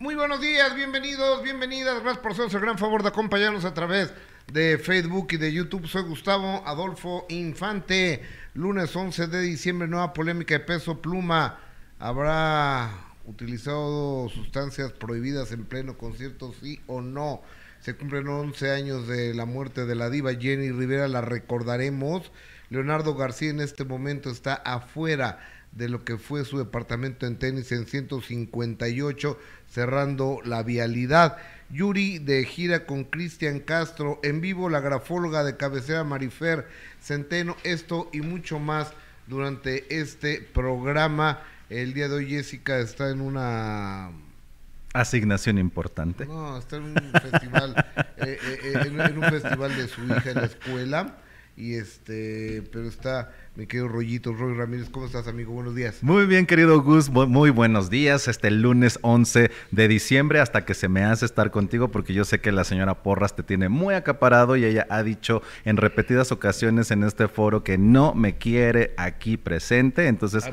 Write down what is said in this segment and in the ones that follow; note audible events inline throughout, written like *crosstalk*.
Muy buenos días, bienvenidos, bienvenidas. Gracias por hacernos el gran favor de acompañarnos a través de Facebook y de YouTube. Soy Gustavo Adolfo Infante. Lunes 11 de diciembre, nueva polémica de peso pluma. ¿Habrá utilizado sustancias prohibidas en pleno concierto, sí o no? Se cumplen 11 años de la muerte de la diva Jenny Rivera, la recordaremos. Leonardo García en este momento está afuera de lo que fue su departamento en tenis en 158, cerrando la vialidad. Yuri de gira con Cristian Castro, en vivo la grafóloga de cabecera Marifer Centeno, esto y mucho más durante este programa. El día de hoy Jessica está en una asignación importante. No, está en un festival, *laughs* eh, eh, eh, en, un festival de su hija en la escuela y este, pero está mi querido Rollito, Roy Ramírez, ¿cómo estás, amigo? Buenos días. Muy bien, querido Gus, muy buenos días. Este lunes 11 de diciembre, hasta que se me hace estar contigo, porque yo sé que la señora Porras te tiene muy acaparado y ella ha dicho en repetidas ocasiones en este foro que no me quiere aquí presente. Entonces,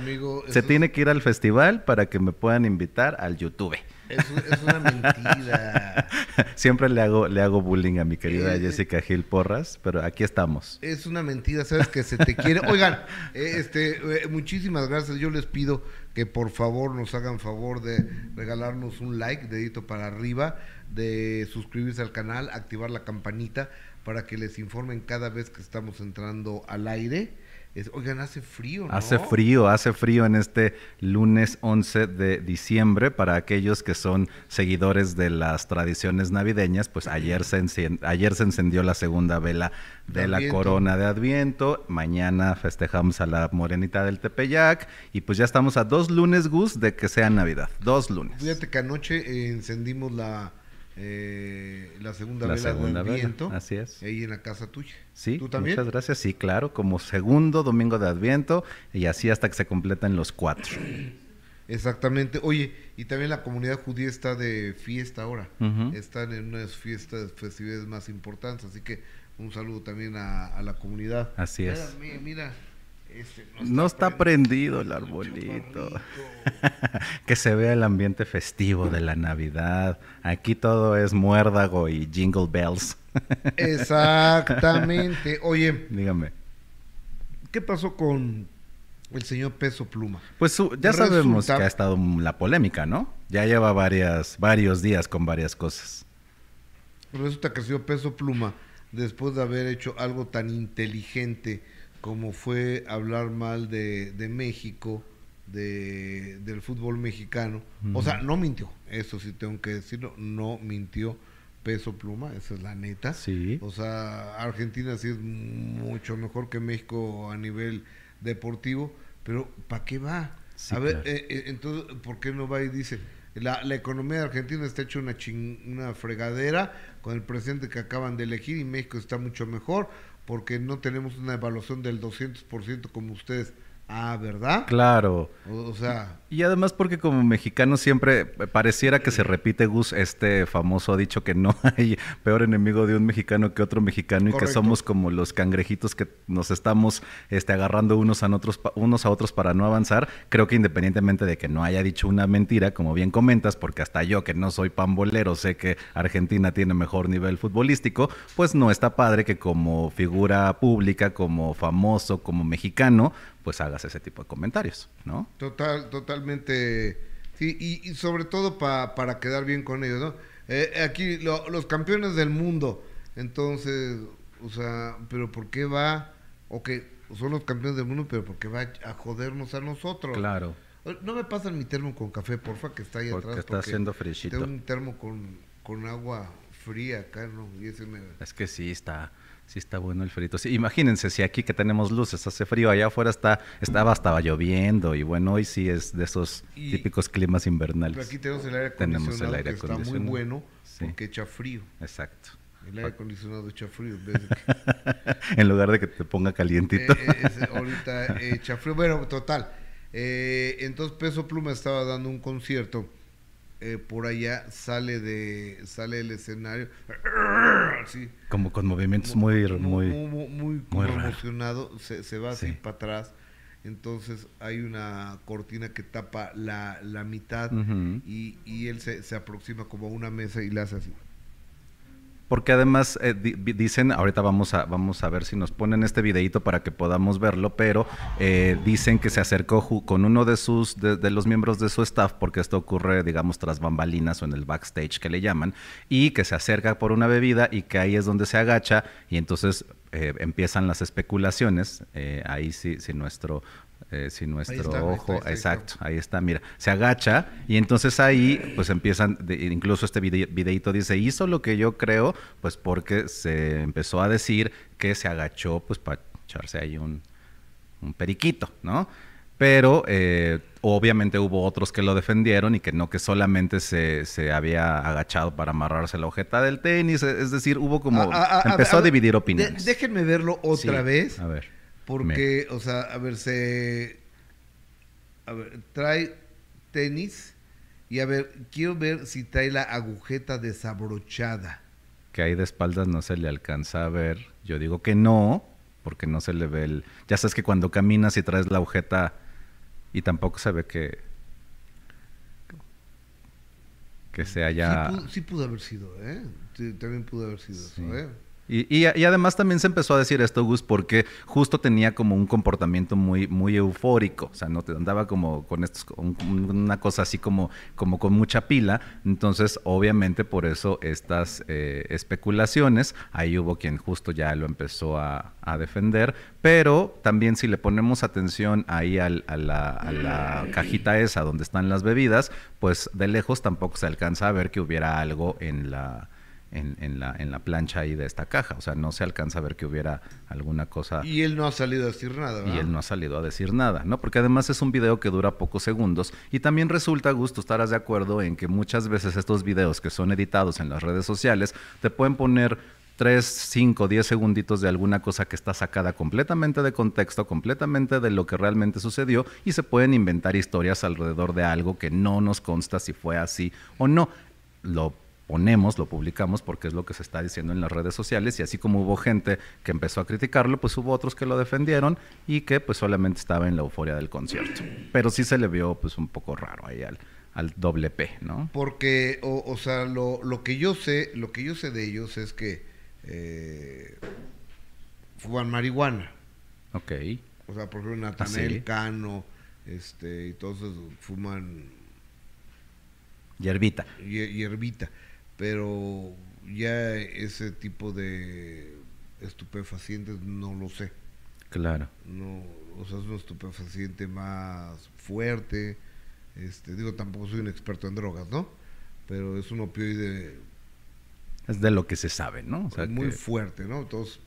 se tiene que ir al festival para que me puedan invitar al YouTube. Es, una mentira. *laughs* Siempre le hago, le hago bullying a mi querida eh, Jessica Gil Porras, pero aquí estamos. Es una mentira, sabes que se te quiere. *laughs* Oigan, eh, este, eh, muchísimas gracias. Yo les pido que por favor nos hagan favor de regalarnos un like, dedito para arriba, de suscribirse al canal, activar la campanita para que les informen cada vez que estamos entrando al aire oigan, hace frío, ¿no? Hace frío, hace frío en este lunes 11 de diciembre. Para aquellos que son seguidores de las tradiciones navideñas, pues ayer se, ayer se encendió la segunda vela de, la corona de Adviento. Mañana festejamos a la morenita del Tepeyac. Y pues ya estamos a dos lunes, Gus, de que sea Navidad. Dos lunes. Fíjate que anoche eh, encendimos la eh, la segunda vela del Adviento. Así es. Ahí en la casa tuya. Sí, ¿Tú también? muchas gracias. Sí, claro, como segundo domingo de Adviento y así hasta que se completan los cuatro. *clears throat* Exactamente. Oye, y también la comunidad judía está de fiesta ahora. Están en unas fiestas, festividades más importantes. Así que un saludo también a, la comunidad. Así es. Mira, mira este, no, está, prendido, el arbolito. *laughs* que se vea el ambiente festivo de la Navidad. Aquí todo es muérdago y jingle bells. *laughs* Exactamente. Oye, dígame. ¿Qué pasó con el señor Peso Pluma? Pues ya sabemos que ha estado la polémica, ¿no? Ya lleva varias, varios días con varias cosas. Resulta que el señor Peso Pluma, después de haber hecho algo tan inteligente, como fue hablar mal de, de México, de, del fútbol mexicano. O sea, no mintió, eso sí tengo que decirlo, no mintió peso pluma, esa es la neta. Sí. O sea, Argentina sí es mucho mejor que México a nivel deportivo, pero ¿para qué va? a ver, eh, eh, entonces, ¿por qué no va y dice, la, la economía de Argentina está hecha una, una fregadera con el presidente que acaban de elegir y México está mucho mejor? Porque no tenemos una evaluación del 200% como ustedes Ah, ¿verdad? Claro. O, sea. Y además porque como mexicano siempre pareciera que se repite, Gus, este famoso dicho que no *laughs* hay peor enemigo de un mexicano que otro mexicano y que somos como los cangrejitos que nos estamos este, agarrando unos a, otros, unos a otros para no avanzar. Creo que independientemente de que no haya dicho una mentira, como bien comentas, porque hasta yo que no soy pambolero sé que Argentina tiene mejor nivel futbolístico, pues no está padre que como figura pública, como famoso, como mexicano, pues hagas ese tipo de comentarios, ¿no? Total, totalmente, sí, y, sobre todo para quedar bien con ellos, ¿no? Eh, aquí los campeones del mundo, entonces, o sea, pero ¿por qué va? Ok, son los campeones del mundo, pero ¿por qué va a jodernos a nosotros? Claro. No me pasan mi termo con café, porfa, que está ahí porque atrás. Está haciendo frichito. Tengo un termo con, con agua fría acá, ¿no? Y ese me... Es que sí, está Sí está bueno el frito. Sí, imagínense si aquí que tenemos luces hace frío, allá afuera está estaba estaba lloviendo y bueno, hoy sí es de esos típicos climas invernales. Pero aquí tenemos el aire acondicionado tenemos el aire que está muy bueno porque echa frío. Exacto. El aire acondicionado echa frío en, *laughs* en lugar de que te ponga calientito. Eh, eh, ahorita echa frío. Bueno, total. Eh, entonces Peso Pluma estaba dando un concierto eh, por allá sale de sale del escenario como con movimientos muy muy muy, muy, emocionado se, se, va así para atrás. Entonces hay una cortina que tapa la, la mitad y, y, él se, se aproxima como a una mesa y le hace así. Porque además eh, dicen, ahorita vamos a, vamos a ver si nos ponen este videito para que podamos verlo, pero eh, dicen que se acercó con uno de sus, de, los miembros de su staff, porque esto ocurre, digamos, tras bambalinas o en el backstage que le llaman, y que se acerca por una bebida y que ahí es donde se agacha y entonces eh, empiezan las especulaciones. ahí sí, sí nuestro eh, si nuestro ojo, exacto, ahí está, mira, se agacha y entonces ahí pues empiezan, incluso este videito dice, hizo lo que yo creo, pues porque se empezó a decir que se agachó pues para echarse ahí un, periquito, ¿no? Pero eh, obviamente hubo otros que lo defendieron y que no que solamente se, se, había agachado para amarrarse la ojeta del tenis, es decir, hubo como, empezó a, dividir opiniones. déjenme verlo otra vez. A ver. Porque, o sea, a ver, se. A ver, trae tenis y a ver, quiero ver si trae la agujeta desabrochada. Que ahí de espaldas no se le alcanza a ver. Yo digo que no, porque no se le ve el. Ya sabes que cuando caminas y traes la agujeta y tampoco se ve que. que se haya. Sí pudo, haber sido, ¿eh? también pudo haber sido eso, ¿eh? Y, además también se empezó a decir esto, Gus, porque justo tenía como un comportamiento muy, muy eufórico. O sea, no te andaba como con estos, una cosa así como, como con mucha pila. Entonces, obviamente, por eso estas eh, especulaciones, ahí hubo quien justo ya lo empezó a, defender. Pero también si le ponemos atención ahí a, la, a la cajita esa donde están las bebidas, pues de lejos tampoco se alcanza a ver que hubiera algo en la en, la, en la plancha ahí de esta caja. O sea, no se alcanza a ver que hubiera alguna cosa. Y él no ha salido a decir nada, Y él no ha salido a decir nada, ¿no? Porque además es un video que dura pocos segundos. Y también resulta, Gusto, estarás de acuerdo en que muchas veces estos videos que son editados en las redes sociales te pueden poner 3, 5, 10 segunditos de alguna cosa que está sacada completamente de contexto, completamente de lo que realmente sucedió y se pueden inventar historias alrededor de algo que no nos consta si fue así o no. Lo ponemos, lo publicamos porque es lo que se está diciendo en las redes sociales y así como hubo gente que empezó a criticarlo, pues hubo otros que lo defendieron y que pues solamente estaba en la euforia del concierto. Pero sí se le vio pues un poco raro ahí al, al doble P, ¿no? Porque, o, sea, lo, lo, que yo sé, lo que yo sé de ellos es que eh, fuman marihuana. Ok. O sea, por ejemplo, Natanel, Cano, este, y todos fuman... Hierbita. Hierbita pero ya ese tipo de estupefacientes no lo sé. Claro. No, o sea, es un estupefaciente más fuerte. Este, digo, tampoco soy un experto en drogas, ¿no? Pero es un opioide. Es de lo que se sabe, ¿no? muy fuerte, ¿no? Entonces,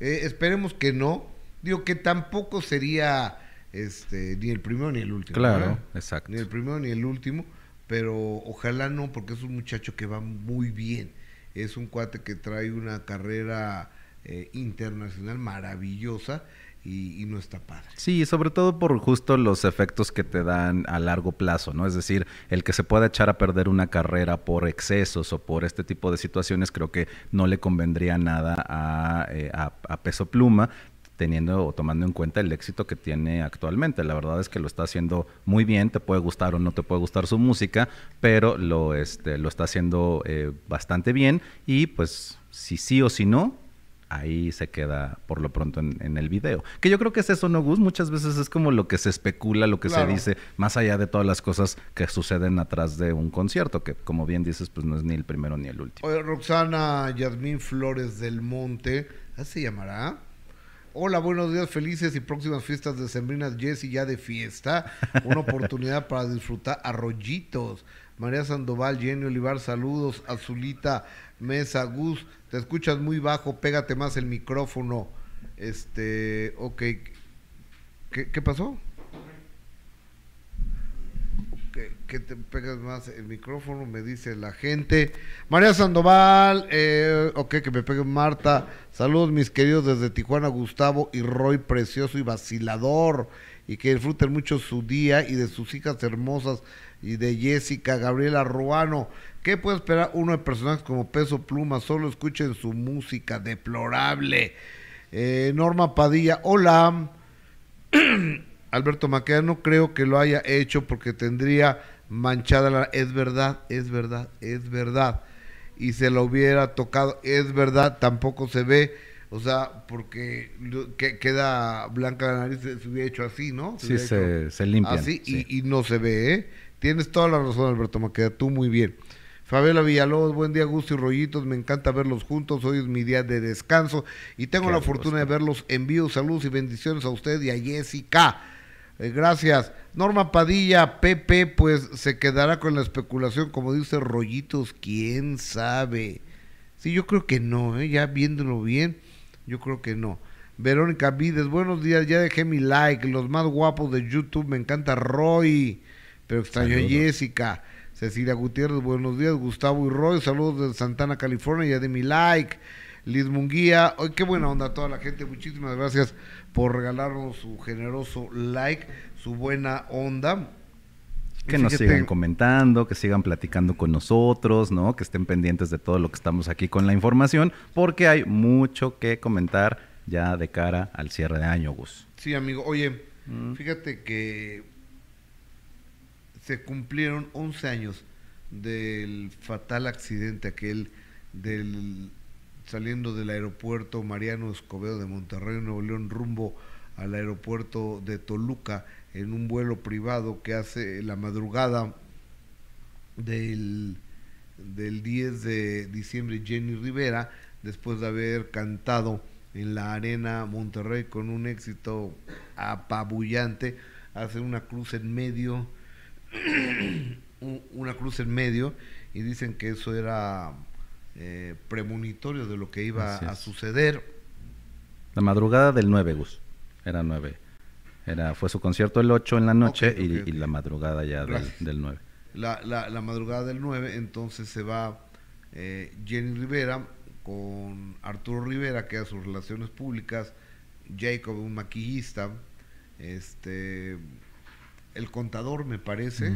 eh, esperemos que no. Digo que tampoco sería este, ni el primero ni el último. Claro, exacto. Ni el primero ni el último pero ojalá no, porque es un muchacho que va muy bien. Es un cuate que trae una carrera eh, internacional maravillosa y, no está padre. Sí, sobre todo por justo los efectos que te dan a largo plazo, ¿no? Es decir, el que se pueda echar a perder una carrera por excesos o por este tipo de situaciones, creo que no le convendría nada a, eh, a Peso Pluma, teniendo o tomando en cuenta el éxito que tiene actualmente. La verdad es que lo está haciendo muy bien, te puede gustar o no te puede gustar su música, pero lo, este, lo está haciendo eh, bastante bien y pues si sí o si no, ahí se queda por lo pronto en, el video. Que yo creo que es eso, ¿no, Gus? Muchas veces es como lo que se especula, lo que se dice, más allá de todas las cosas que suceden atrás de un concierto, que como bien dices, pues no es ni el primero ni el último. Oye, Roxana Yasmín Flores del Monte, ¿así se llamará? Hola, buenos días, felices y próximas fiestas de Sembrinas Jessy ya de fiesta. Una *laughs* oportunidad para disfrutar arroyitos. María Sandoval, Jenny Olivar, saludos. Azulita Mesa, Gus, te escuchas muy bajo, pégate más el micrófono. Este, ok. ¿Qué, qué pasó? Que, te pegas más el micrófono, me dice la gente. María Sandoval, eh, ok, que me pegue Marta. Saludos mis queridos desde Tijuana, Gustavo y Roy, precioso y vacilador. Y que disfruten mucho su día y de sus hijas hermosas y de Jessica, Gabriela Ruano. ¿Qué puede esperar uno de personajes como Peso Pluma? Solo escuchen su música deplorable. Eh, Norma Padilla, hola. *clears throat* Alberto Maqueda no creo que lo haya hecho porque tendría manchada la... Es verdad, es verdad, es verdad. Y se lo hubiera tocado, es verdad, tampoco se ve. O sea, porque que, queda blanca la nariz, se, hubiera hecho así, ¿no? sí, se, se limpia. Así y, y, no se ve, ¿eh? Tienes toda la razón, Alberto Maqueda, tú muy bien. Fabiola Villalobos, buen día, Gusto y Rollitos, me encanta verlos juntos, hoy es mi día de descanso y tengo la fortuna de verlos en vivo, saludos y bendiciones a usted y a Jessica. Eh, gracias. Norma Padilla, Pepe, pues se quedará con la especulación, como dice Rollitos, quién sabe. Sí, yo creo que no, ¿eh? ya viéndolo bien, yo creo que no. Verónica Vides, buenos días, ya dejé mi like, los más guapos de YouTube, me encanta Roy, pero extraño a Jessica. Cecilia Gutiérrez, buenos días, Gustavo y Roy, saludos de Santana, California, ya de mi like. Liz Munguía, hoy qué buena onda toda la gente, muchísimas gracias por regalarnos su generoso like, su buena onda. Que nos sigan comentando, que sigan platicando con nosotros, ¿no? Que estén pendientes de todo lo que estamos aquí con la información, porque hay mucho que comentar ya de cara al cierre de año, Gus. Sí, amigo. Oye, mm. fíjate que se cumplieron 11 años del fatal accidente aquel del saliendo del aeropuerto Mariano Escobedo de Monterrey, Nuevo León, rumbo al aeropuerto de Toluca en un vuelo privado que hace la madrugada del, del 10 de diciembre Jenny Rivera, después de haber cantado en la arena Monterrey con un éxito apabullante, hace una cruz en medio, *clears throat* una cruz en medio, y dicen que eso era eh, premonitorio de lo que iba a suceder. La madrugada del 9, Gus. Era 9. Era, fue su concierto el 8 en la noche y, la madrugada ya del, 9. La, la, madrugada del 9, entonces se va eh, Jenny Rivera con Arturo Rivera, que era sus relaciones públicas, Jacob, un maquillista, este, el contador, me parece.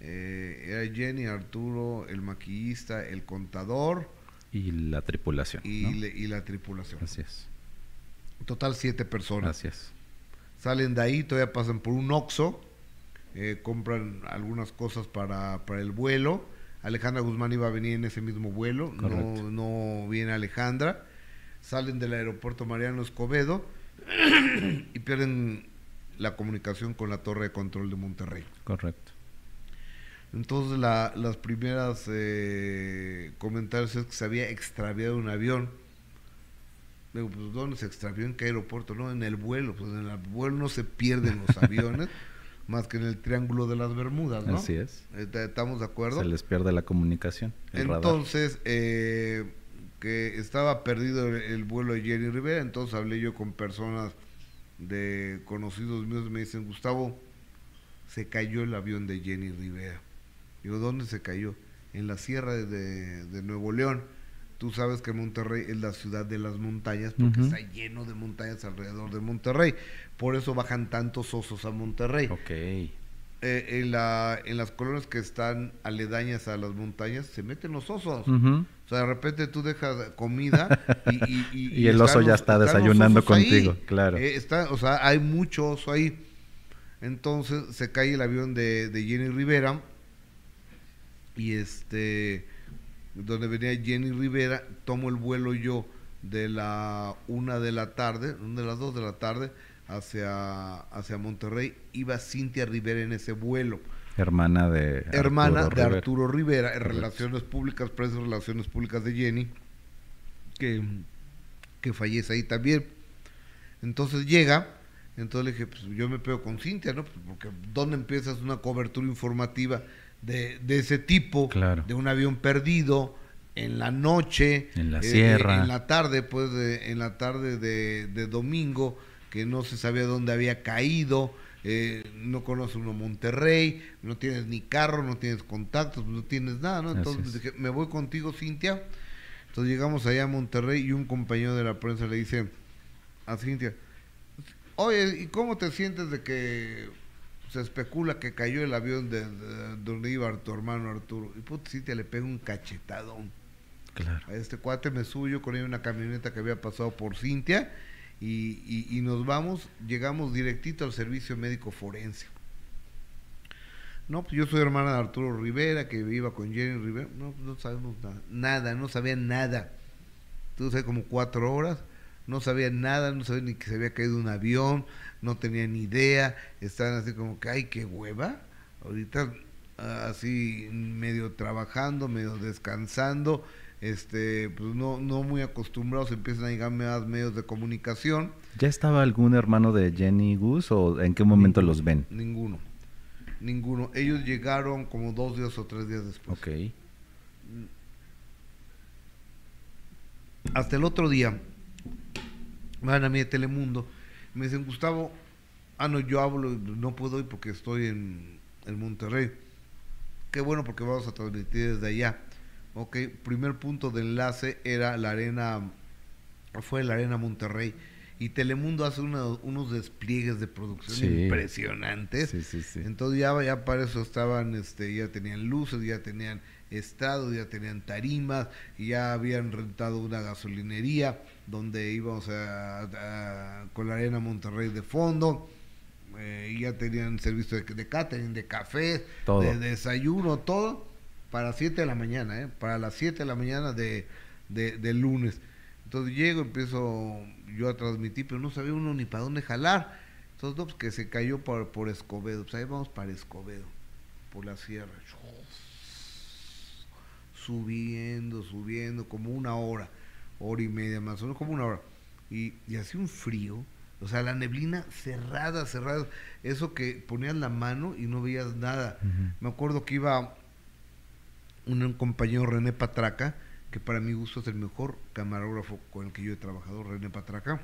Eh, era Jenny, Arturo, el maquillista, el contador. Y la tripulación. Y, la tripulación. Así es. Total siete personas. Así es. Salen de ahí, todavía pasan por un Oxxo, eh, compran algunas cosas para, el vuelo. Alejandra Guzmán iba a venir en ese mismo vuelo, no, no viene Alejandra. Salen del aeropuerto Mariano Escobedo *clears throat* y pierden la comunicación con la torre de control de Monterrey. Correcto. Entonces la, las primeras eh, comentarios es que se había extraviado un avión. Digo, pues ¿dónde se extravió? ¿En qué aeropuerto? No, en el vuelo. Pues en el vuelo no se pierden los *laughs* aviones, más que en el Triángulo de las Bermudas, ¿no? Así es. Eh, ¿Estamos de acuerdo? Se les pierde la comunicación. entonces, eh, que estaba perdido el, vuelo de Jenny Rivera, entonces hablé yo con personas de conocidos míos, me dicen, Gustavo, se cayó el avión de Jenny Rivera. Digo, ¿dónde se cayó? En la sierra de, Nuevo León. Tú sabes que Monterrey es la ciudad de las montañas porque está lleno de montañas alrededor de Monterrey. Por eso bajan tantos osos a Monterrey. Ok. Eh, en, la, en las colonias que están aledañas a las montañas se meten los osos. O sea, de repente tú dejas comida y, y, *laughs* el oso ya está desayunando contigo, claro. Eh, está, o sea, hay mucho oso ahí. Entonces se cae el avión de, de Jenny Rivera y este donde venía Jenny Rivera, tomo el vuelo yo de la una de la tarde, de las dos de la tarde, hacia, hacia Monterrey, iba Cintia Rivera en ese vuelo. Hermana de Hermana Arturo de Rivera. Arturo Rivera, en Relaciones Públicas, Presa Relaciones Públicas de Jenny, que, que fallece ahí también. Entonces llega, entonces le dije, pues yo me pego con Cintia, ¿no? Pues, porque ¿dónde empiezas una cobertura informativa? De, ese tipo, de un avión perdido en la noche, en la sierra, en la tarde, pues en la tarde de, domingo, que no se sabía dónde había caído, eh, no conoce uno Monterrey, no tienes ni carro, no tienes contactos, no tienes nada, ¿no? Entonces dije, me voy contigo, Cintia. Entonces llegamos allá a Monterrey y un compañero de la prensa le dice a Cintia, oye, ¿y cómo te sientes de que se especula que cayó el avión de, donde iba tu hermano Arturo. Y puta, sí te le pega un cachetadón. Claro. A este cuate me suyo con una camioneta que había pasado por Cintia y, nos vamos, llegamos directito al servicio médico forense. No, pues yo soy hermana de Arturo Rivera, que iba con Jenny Rivera. No, no sabemos nada, nada, no sabía nada. Entonces, como cuatro horas, no sabía nada, no sabía ni que se había caído un avión, no tenía ni idea, estaban así como que, ay, qué hueva. Ahorita así medio trabajando, medio descansando, este, pues no, no muy acostumbrados, empiezan a llegar más medios de comunicación. ¿Ya estaba algún hermano de Jenny Gus o en qué momento los ven? Ninguno, ninguno. Ellos llegaron como dos días o tres días después. Ok. Hasta el otro día, van a mí de Telemundo, me dicen, Gustavo, ah, no, yo hablo, no puedo ir porque estoy en, en Monterrey Qué bueno porque vamos a transmitir desde allá. Ok, primer punto de enlace era la arena, fue la arena Monterrey. Y Telemundo hace unos despliegues de producción impresionantes. Sí, sí, sí. Entonces ya, ya para eso estaban, este, ya tenían luces, ya tenían estrados, ya tenían tarimas, ya habían rentado una gasolinería donde íbamos a, con la arena Monterrey de fondo eh, ya tenían servicio de, de catering, de café, de, desayuno, todo, para 7 de la mañana, ¿eh? para las 7 de la mañana de, de, lunes. Entonces llego, empiezo yo a transmitir, pero no sabía uno ni para dónde jalar. Entonces, pues, que se cayó por, por Escobedo. Pues ahí vamos para Escobedo, por la sierra. Subiendo, subiendo, como una hora, hora y media más o menos, como una hora. Y, y hacía un frío o sea, la neblina cerrada, cerrada. Eso que ponías la mano y no veías nada. Me acuerdo que iba un, compañero René Patraca, que para mi gusto es el mejor camarógrafo con el que yo he trabajado, René Patraca.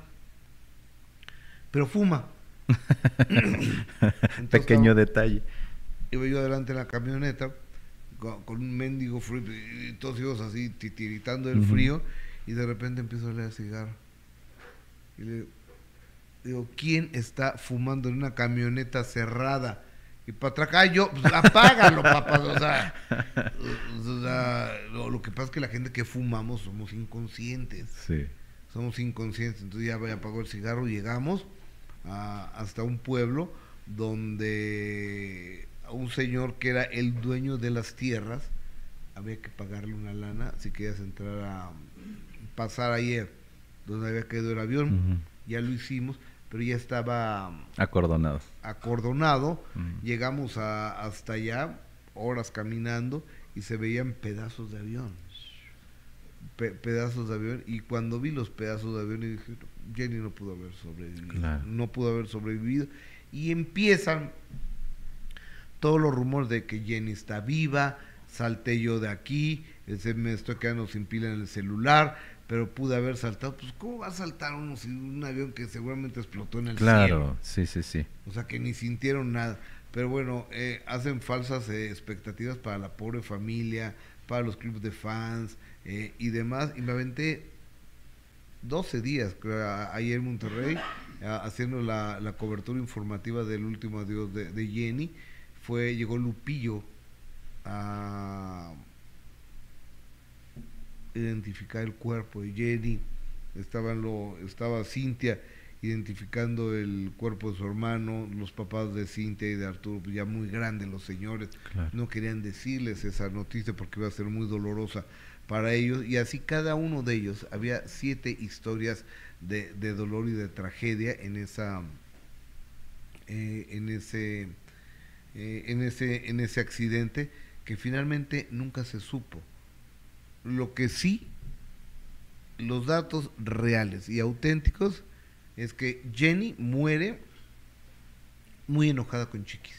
Pero fuma. *laughs* Pequeño detalle. Iba yo adelante en la camioneta con, un mendigo frío y todos ellos así titiritando del frío y de repente empiezo a leer cigarro. Y le digo, ¿quién está fumando en una camioneta cerrada? Y para atrás, yo, pues apágalo, papá. O sea, lo, que pasa es que la gente que fumamos somos inconscientes. Sí. Somos inconscientes. Entonces ya apagó el cigarro llegamos hasta un pueblo donde un señor que era el dueño de las tierras, había que pagarle una lana si querías entrar a pasar ayer donde había caído el avión. Ya lo hicimos pero ya estaba acordonado. Acordonado. Llegamos a, hasta allá, horas caminando, y se veían pedazos de avión. pedazos de avión. Y cuando vi los pedazos de avión, dije, Jenny no pudo haber sobrevivido. No pudo haber sobrevivido. Y empiezan todos los rumores de que Jenny está viva, salté yo de aquí, me estoy quedando sin pila en el celular, pero pude haber saltado. Pues, ¿cómo va a saltar uno si un avión que seguramente explotó en el cielo? Claro, sí, sí, sí. O sea, que ni sintieron nada. Pero bueno, eh, hacen falsas eh, expectativas para la pobre familia, para los clubes de fans eh, y demás. Y me aventé 12 días, ayer en Monterrey, haciendo la, la, cobertura informativa del último adiós de, de Jenny. Fue, llegó Lupillo a identificar el cuerpo de Jenny, estaban lo, estaba Cintia identificando el cuerpo de su hermano, los papás de Cintia y de Arturo, pues ya muy grandes los señores, no querían decirles esa noticia porque iba a ser muy dolorosa para ellos, y así cada uno de ellos, había siete historias de, de dolor y de tragedia en esa eh, en ese eh, en ese en ese accidente que finalmente nunca se supo lo que sí, los datos reales y auténticos es que Jenny muere muy enojada con Chiquis.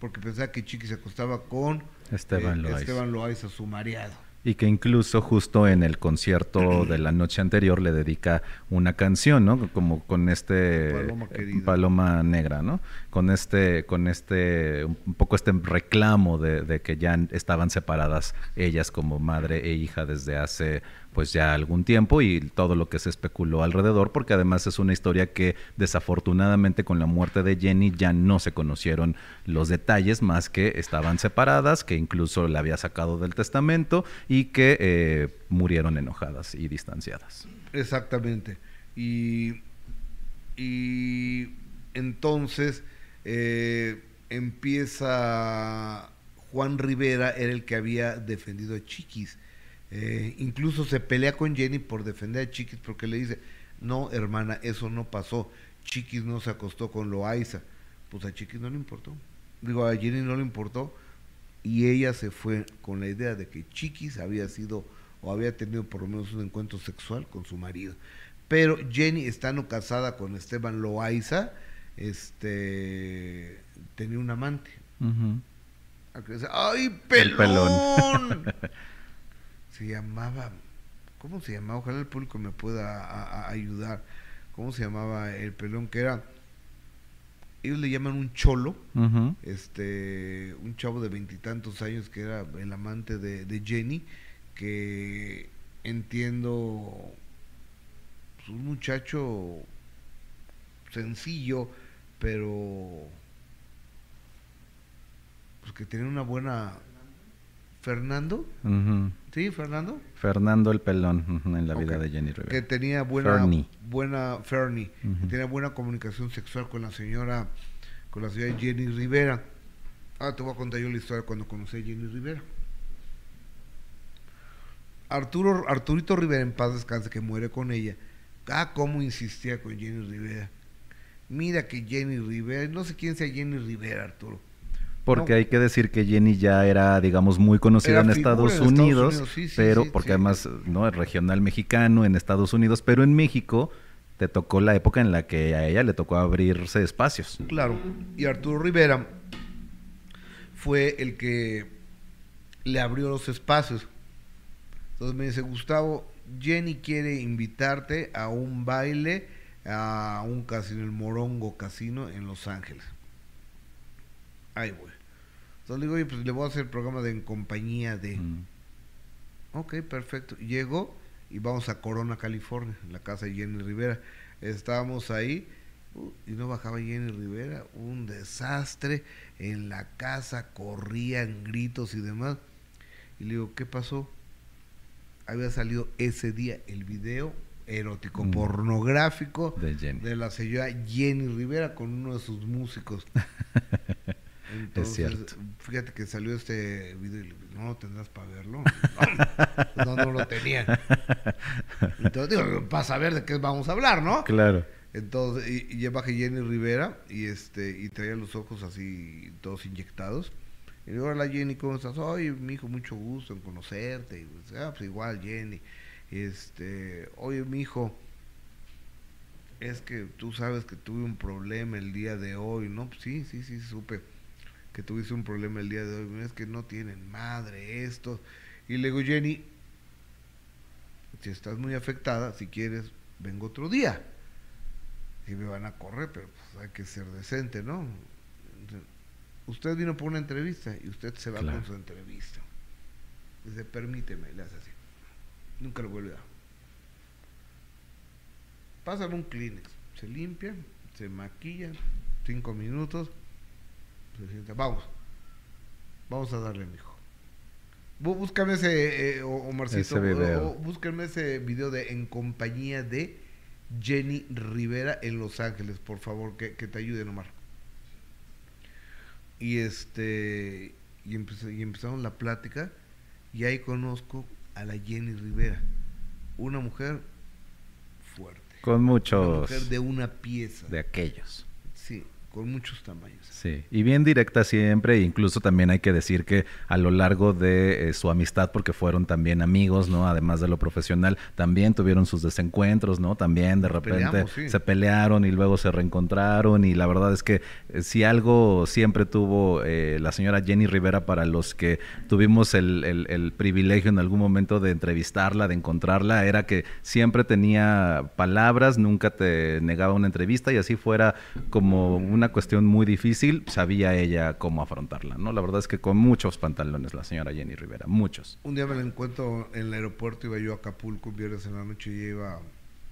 Porque pensaba que Chiquis se acostaba con Esteban, eh, Esteban Loaiza, su mareado. Y que incluso justo en el concierto *clears throat* de la noche anterior le dedica una canción, ¿no? Como con este Paloma, Paloma Negra, ¿no? Con este, con este, un poco este reclamo de, de que ya estaban separadas ellas como madre e hija desde hace pues ya algún tiempo y todo lo que se especuló alrededor, porque además es una historia que desafortunadamente con la muerte de Jenny ya no se conocieron los detalles, más que estaban separadas, que incluso la había sacado del testamento y que eh, murieron enojadas y distanciadas. Exactamente. Y, y entonces eh, empieza Juan Rivera, era el que había defendido a Chiquis. Eh, incluso se pelea con Jenny por defender a Chiquis porque le dice, no hermana, eso no pasó. Chiquis no se acostó con Loaiza. Pues a Chiquis no le importó. Digo, a Jenny no le importó. Y ella se fue con la idea de que Chiquis había sido o había tenido por lo menos un encuentro sexual con su marido. Pero Jenny, estando casada con Esteban Loaiza, este, tenía un amante. ¡Ay, pelón! *laughs* se llamaba, ¿cómo se llamaba? Ojalá el público me pueda ayudar. ¿Cómo se llamaba el pelón? Que era, ellos le llaman un cholo, este, un chavo de veintitantos años que era el amante de, Jenny, que entiendo, pues, un muchacho sencillo, pero pues que tenía una buena Fernando. Sí, Fernando. Fernando el pelón en la vida de Jenny Rivera. Que tenía buena Fernie. buena Fernie, tenía buena comunicación sexual con la señora con la señora Jenny Rivera. Ah, te voy a contar yo la historia cuando conocí a Jenny Rivera. Arturo Arturito Rivera en paz descanse que muere con ella. Ah, cómo insistía con Jenny Rivera. Mira que Jenny Rivera, no sé quién sea Jenny Rivera, Arturo porque hay que decir que Jenny ya era, digamos, muy conocida en, Estados Unidos, pero porque además no es regional mexicano en Estados Unidos, pero en México te tocó la época en la que a ella le tocó abrirse espacios. Claro, y Arturo Rivera fue el que le abrió los espacios. Entonces me dice, Gustavo, Jenny quiere invitarte a un baile a un casino, el Morongo Casino en Los Ángeles. Ay, güey. Entonces le digo, oye, pues le voy a hacer el programa de en compañía de. Mm. Ok, perfecto. Llegó y vamos a Corona, California, en la casa de Jenny Rivera. Estábamos ahí uh, y no bajaba Jenny Rivera. Un desastre. En la casa corrían gritos y demás. Y le digo, ¿qué pasó? Había salido ese día el video erótico, mm. pornográfico de, de, la señora Jenny Rivera con uno de sus músicos. *laughs* Entonces, fíjate que salió este video y no lo tendrás para verlo. No, no, lo tenía. Entonces, digo, para saber de qué vamos a hablar, ¿no? Claro. Entonces, y, y baja Jenny Rivera y este y traía los ojos así todos inyectados. Y digo, hola Jenny, ¿cómo estás? Oye, mi hijo, mucho gusto en conocerte. Y pues, ah, pues igual Jenny. Este, oye, mi hijo, es que tú sabes que tuve un problema el día de hoy, ¿no? Pues sí, sí, sí, supe que tuviste un problema el día de hoy, es que no tienen madre esto. Y le digo, Jenny, si estás muy afectada, si quieres, vengo otro día. Y me van a correr, pero pues hay que ser decente, ¿no? usted vino por una entrevista y usted se va con su entrevista. Dice, permíteme, le hace así. Nunca lo vuelve a dar. Pásame un Kleenex. Se limpia, se maquilla, cinco minutos vamos, vamos a darle, mijo. Búscame ese, eh, Omarcito, ese video. búscame ese video de En compañía de Jenny Rivera en Los Ángeles, por favor, que, te ayuden, Omar. Y este, y, y empezamos la plática, y ahí conozco a la Jenny Rivera, una mujer fuerte. Con muchos. Una mujer de una pieza. De aquellos. Sí, con muchos tamaños. Sí, y bien directa siempre, incluso también hay que decir que a lo largo de eh, su amistad, porque fueron también amigos, ¿no? Además de lo profesional, también tuvieron sus desencuentros, ¿no? También de repente se pelearon y luego se reencontraron y la verdad es que eh, si algo siempre tuvo eh, la señora Jenny Rivera para los que tuvimos el, el privilegio en algún momento de entrevistarla, de encontrarla, era que siempre tenía palabras, nunca te negaba una entrevista y así fuera como una cuestión muy difícil, sabía ella cómo afrontarla, ¿no? La verdad es que con muchos pantalones la señora Jenny Rivera, muchos. Un día me la encuentro en el aeropuerto, iba yo a Acapulco viernes en la noche y iba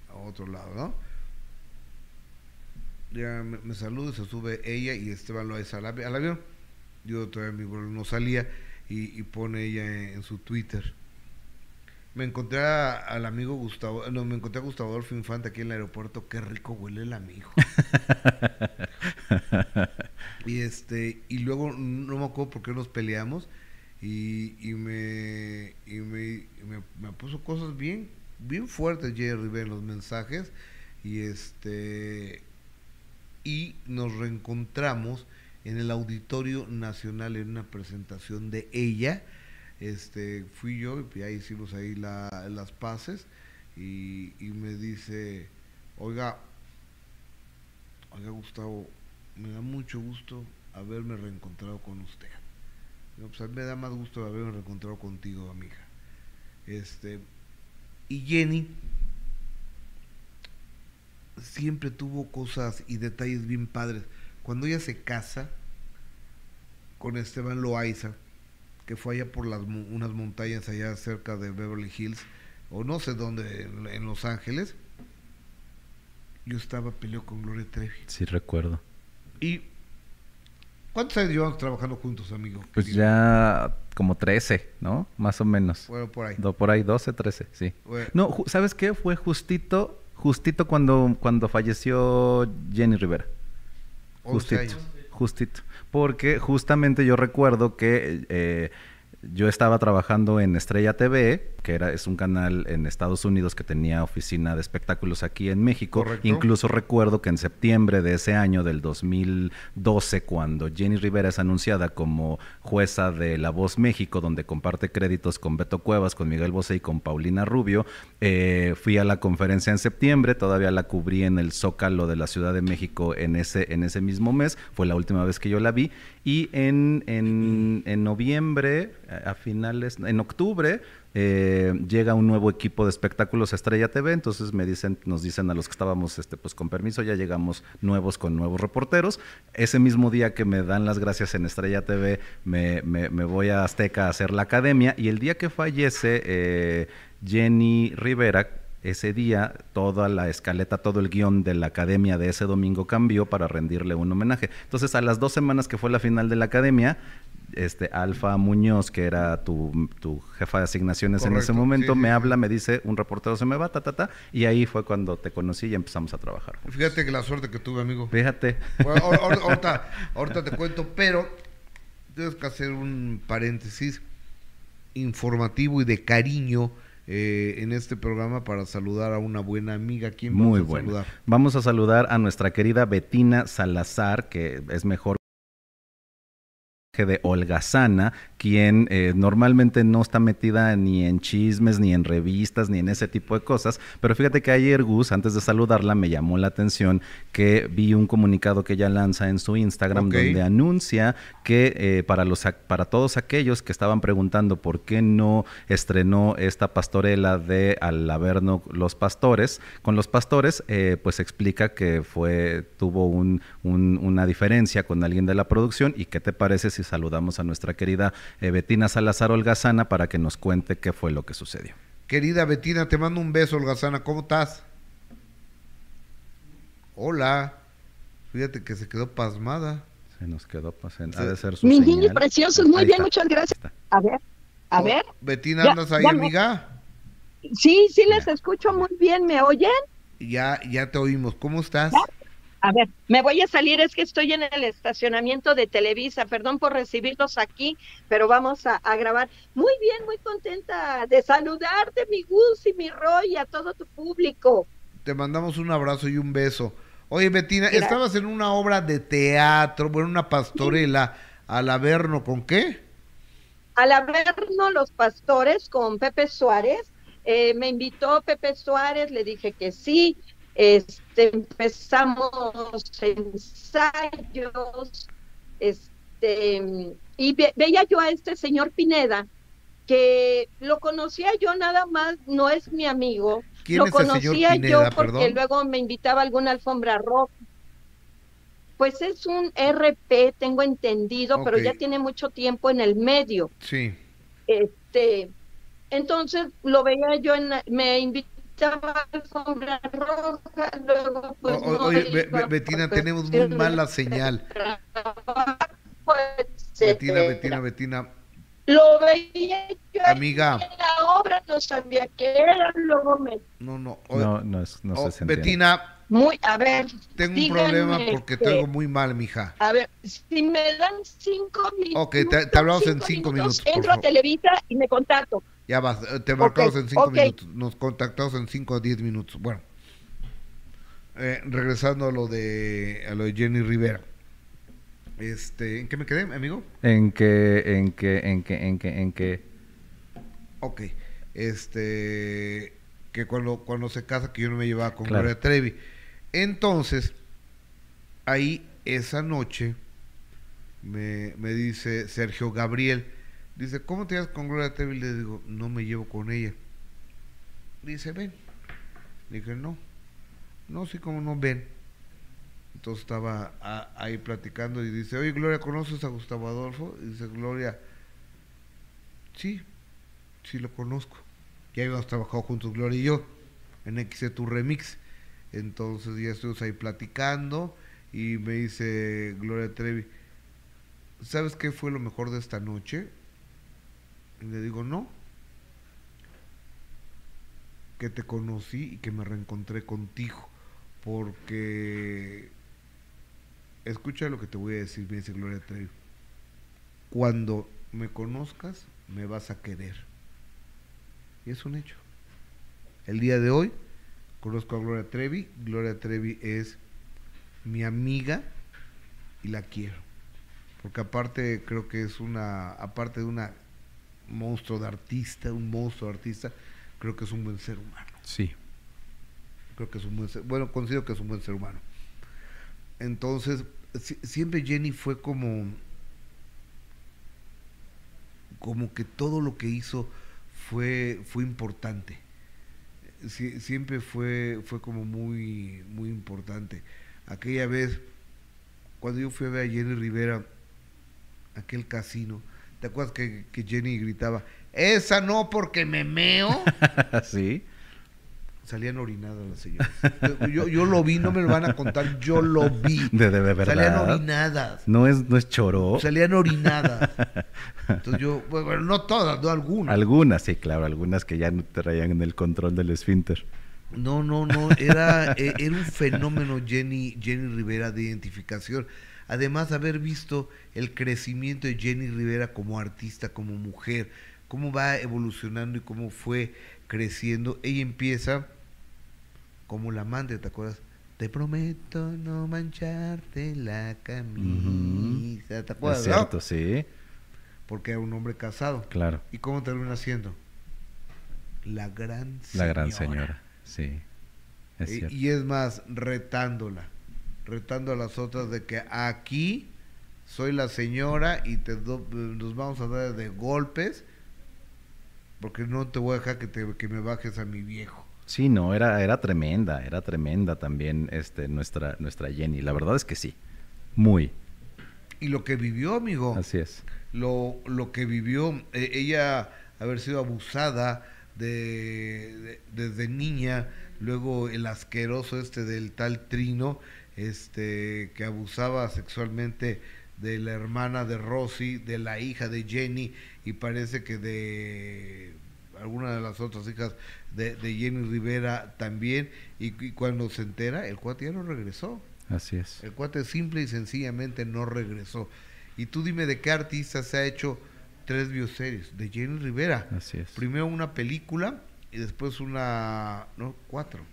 a otro lado, ¿no? Ya me, me saluda, se sube ella y Esteban lo al, avión. Yo todavía mi no salía y, pone ella en, su Twitter. Me encontré al amigo Gustavo, no, me encontré a Gustavo Adolfo Infante aquí en el aeropuerto. Qué rico huele el amigo. *laughs* y este, y luego no me acuerdo por qué nos peleamos. Y, y, me, y me, me, puso cosas bien, bien fuertes Jerry en los mensajes. Y este, y nos reencontramos en el Auditorio Nacional en una presentación de ella este, fui yo y ya hicimos ahí las paces y, me dice, oiga, oiga Gustavo, me da mucho gusto haberme reencontrado con usted. pues me da más gusto haberme reencontrado contigo, amiga. Este, y Jenny siempre tuvo cosas y detalles bien padres. Cuando ella se casa con Esteban Loaiza, que fue allá por las, unas montañas allá cerca de Beverly Hills, o no sé dónde, en Los Ángeles, yo estaba peleando con Gloria Trevi. Sí, recuerdo. ¿Y cuántos años llevamos trabajando juntos, amigo? Pues ya como 13, ¿no? Más o menos. Bueno, por ahí. por ahí, 12, 13, sí. No, ¿sabes qué? Fue justito, justito cuando, cuando falleció Jenny Rivera. Justito, justito porque justamente yo recuerdo que eh, yo estaba trabajando en Estrella TV, que era, es un canal en Estados Unidos que tenía oficina de espectáculos aquí en México. Incluso recuerdo que en septiembre de ese año, del 2012, cuando Jenny Rivera es anunciada como jueza de La Voz México, donde comparte créditos con Beto Cuevas, con Miguel Bosé y con Paulina Rubio, eh, fui a la conferencia en septiembre, todavía la cubrí en el Zócalo de la Ciudad de México en ese, en ese mismo mes, fue la última vez que yo la vi, y en, en, en noviembre, a finales, en octubre, eh, llega un nuevo equipo de espectáculos Estrella TV, entonces me dicen, nos dicen a los que estábamos, este, pues con permiso, ya llegamos nuevos con nuevos reporteros. Ese mismo día que me dan las gracias en Estrella TV, me, voy a Azteca a hacer la academia y el día que fallece eh, Jenny Rivera, ese día toda la escaleta, todo el guion de la academia de ese domingo cambió para rendirle un homenaje. Entonces, a las dos semanas que fue la final de la academia, este Alfa Muñoz, que era tu, jefa de asignaciones en ese momento, me habla, me dice, un reportero se me va, ta, ta, ta, y ahí fue cuando te conocí y empezamos a trabajar. Fíjate que la suerte que tuve, amigo. Fíjate. *laughs* ahorita, ahorita te cuento, pero tienes que hacer un paréntesis informativo y de cariño eh, en este programa para saludar a una buena amiga. ¿Quién Muy a Saludar? Vamos a saludar a nuestra querida Betina Salazar, que es mejor de Holgazana, quien eh, normalmente no está metida ni en chismes, ni en revistas, ni en ese tipo de cosas. Pero fíjate que ayer Gus, antes de saludarla, me llamó la atención que vi un comunicado que ella lanza en su Instagram donde anuncia que eh, para, los, para todos aquellos que estaban preguntando por qué no estrenó esta pastorela de Al Averno Los Pastores, con los pastores, eh, pues explica que fue, tuvo un, una diferencia con alguien de la producción y qué te parece si saludamos a nuestra querida eh, Betina Salazar Holgazana para que nos cuente qué fue lo que sucedió. Querida Betina, te mando un beso, Holgazana, ¿cómo estás? Hola. Fíjate que se quedó pasmada. Se nos quedó pasmada. Ha de ser su Mis niños preciosos, muy bien, muchas gracias. A ver, a oh, ver. Betina, ¿andas ahí, amiga? Sí, sí les escucho muy bien, ¿me oyen? Ya, ya te oímos. ¿Cómo estás? A ver, me voy a salir, es que estoy en el estacionamiento de Televisa, perdón por recibirlos aquí, pero vamos a, grabar. Muy bien, muy contenta de saludarte, mi Gus y mi Roy, a todo tu público. Te mandamos un abrazo y un beso. Oye, Betina, estabas en una obra de teatro, bueno, una pastorela, al Averno, ¿con qué? Al Averno, los pastores, con Pepe Suárez. Eh, me invitó Pepe Suárez, le dije que sí, este, empezamos ensayos, este, y veía yo a este señor Pineda, que lo conocía yo nada más, no es mi amigo, lo conocía yo porque luego me invitaba a alguna alfombra roja. Pues es un RP, tengo entendido, pero ya tiene mucho tiempo en el medio. Sí. Este, entonces lo veía yo en, me invitaba alfombra roja, luego pues Oye, Betina, tenemos muy mala señal. Betina, Betina, Betina, Lo veía yo Amiga. en la obra, no sabía qué era, luego me... No, no, no, no, es, no oh, se Betina. Muy, a ver. Tengo un problema porque te oigo muy mal, mija. A ver, si me dan cinco minutos. Ok, te, hablamos en cinco minutos. entro a Televisa y me contacto. Ya vas, eh, te marcamos en cinco minutos. Nos contactamos en cinco o diez minutos. Bueno, eh, regresando a lo de a lo de Jenny Rivera. Este, ¿en qué me quedé, amigo? En que, en que, en que, en que, en que. Ok. Este, que cuando, cuando se casa, que yo no me llevaba con Gloria Trevi. Entonces, ahí esa noche me, me dice Sergio Gabriel, dice, ¿cómo te llevas con Gloria Trevi? Le digo, no me llevo con ella. Dice, ven. Le dije, no. No, sí, como no ven. Entonces estaba ahí platicando y dice, oye Gloria, ¿conoces a Gustavo Adolfo? Y dice Gloria, sí, sí lo conozco. Ya habíamos trabajado juntos Gloria y yo en XC Tu Remix. Entonces ya estuvimos ahí platicando y me dice Gloria Trevi, ¿sabes qué fue lo mejor de esta noche? Le digo, no. Que te conocí y que me reencontré contigo. Porque escucha lo que te voy a decir, me dice Gloria Trevi. Cuando me conozcas, me vas a querer. Y es un hecho. El día de hoy conozco a Gloria Trevi. Gloria Trevi es mi amiga y la quiero. Porque aparte creo que es una, aparte de una monstruo de artista, un monstruo de artista, creo que es un buen ser humano. Sí. Creo que es un buen ser, bueno, considero que es un buen ser humano. Entonces, siempre Jenny fue como, como que todo lo que hizo fue, fue importante. siempre fue, fue como muy, muy importante. Aquella vez, cuando yo fui a ver a Jenny Rivera, aquel casino, ¿te acuerdas que, que Jenny gritaba, esa no porque me meo? *laughs* sí. Salían orinadas las señoras. Yo, yo, lo vi, no me lo van a contar, yo lo vi. *laughs* De, de, verdad. Salían orinadas. No es, no es choro. Salían orinadas. *laughs* Entonces yo, bueno, no todas, no algunas. Algunas, sí, claro, algunas que ya no traían en el control del esfínter. No, no, no, era, e, era un fenómeno Jenny, Jenny Rivera de identificación. Además de haber visto el crecimiento de Jenny Rivera como artista, como mujer, cómo va evolucionando y cómo fue creciendo. Ella empieza como la amante, ¿te acuerdas? Te prometo no mancharte la camisa, ¿te acuerdas? Es cierto, sí. Porque era un hombre casado. Claro. ¿Y cómo termina siendo? La gran señora. La gran señora, sí. Es y es más, retándola, retando a las otras de que aquí soy la señora y te nos vamos a dar de golpes porque no te voy a dejar que, te, que me bajes a mi viejo. Sí, no, era, era tremenda, era tremenda también este, nuestra, nuestra Jenny. La verdad es que sí, muy. Y lo que vivió, amigo. Así es. Lo, lo que vivió, eh, ella haber sido abusada de, desde niña, luego el asqueroso este del tal Trino, este, que abusaba sexualmente de la hermana de Rosy, de la hija de Jenny y parece que de alguna de las otras hijas de, Jenny Rivera también y, cuando se entera el cuate ya no regresó. Así es. El cuate simple y sencillamente no regresó. Y tú dime de qué artista se ha hecho tres bioseries de Jenny Rivera. Así es. Primero una película y después una, no, cuatro.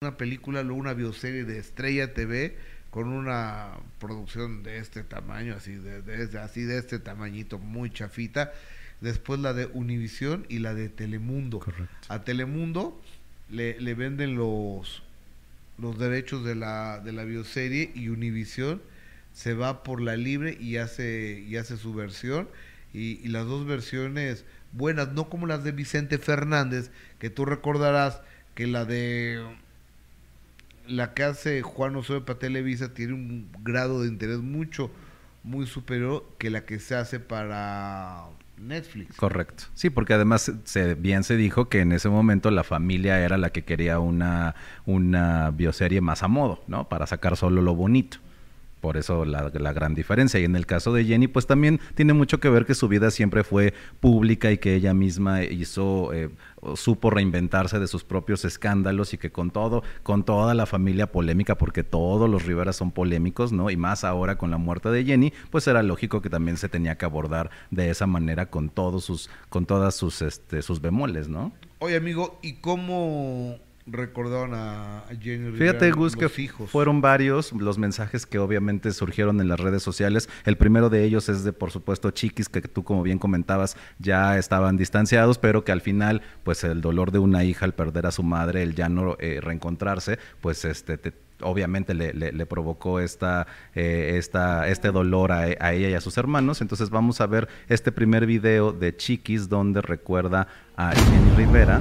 Una película, luego una bioserie de Estrella TV con una producción de este tamaño, así de, así de este tamañito, muy chafita. Después la de Univisión y la de Telemundo. A Telemundo le, le, venden los, los derechos de la, de la bioserie y Univisión se va por la libre y hace, y hace su versión. Y, y las dos versiones buenas, no como las de Vicente Fernández, que tú recordarás que la de la que hace Juan Osorio para Televisa tiene un grado de interés mucho, muy superior que la que se hace para Netflix. Correcto. Sí, porque además se, bien se dijo que en ese momento la familia era la que quería una, una bioserie más a modo, ¿no? Para sacar solo lo bonito. por eso la, gran diferencia. Y en el caso de Jenny, pues también tiene mucho que ver que su vida siempre fue pública y que ella misma hizo, eh, supo reinventarse de sus propios escándalos y que con todo, con toda la familia polémica, porque todos los Rivera son polémicos, ¿no? Y más ahora con la muerte de Jenny, pues era lógico que también se tenía que abordar de esa manera con todos sus, con todas sus, este, sus bemoles, ¿no? Oye, amigo, ¿y cómo recordaron a, Jenny Fíjate, Gus, que fueron varios los mensajes que obviamente surgieron en las redes sociales. El primero de ellos es de, por supuesto, Chiquis, que tú, como bien comentabas, ya estaban distanciados, pero que al final, pues el dolor de una hija al perder a su madre, el ya no eh, reencontrarse, pues este obviamente le, provocó esta, eh, esta, este dolor a, a, ella y a sus hermanos. Entonces vamos a ver este primer video de Chiquis donde recuerda a Jenny Rivera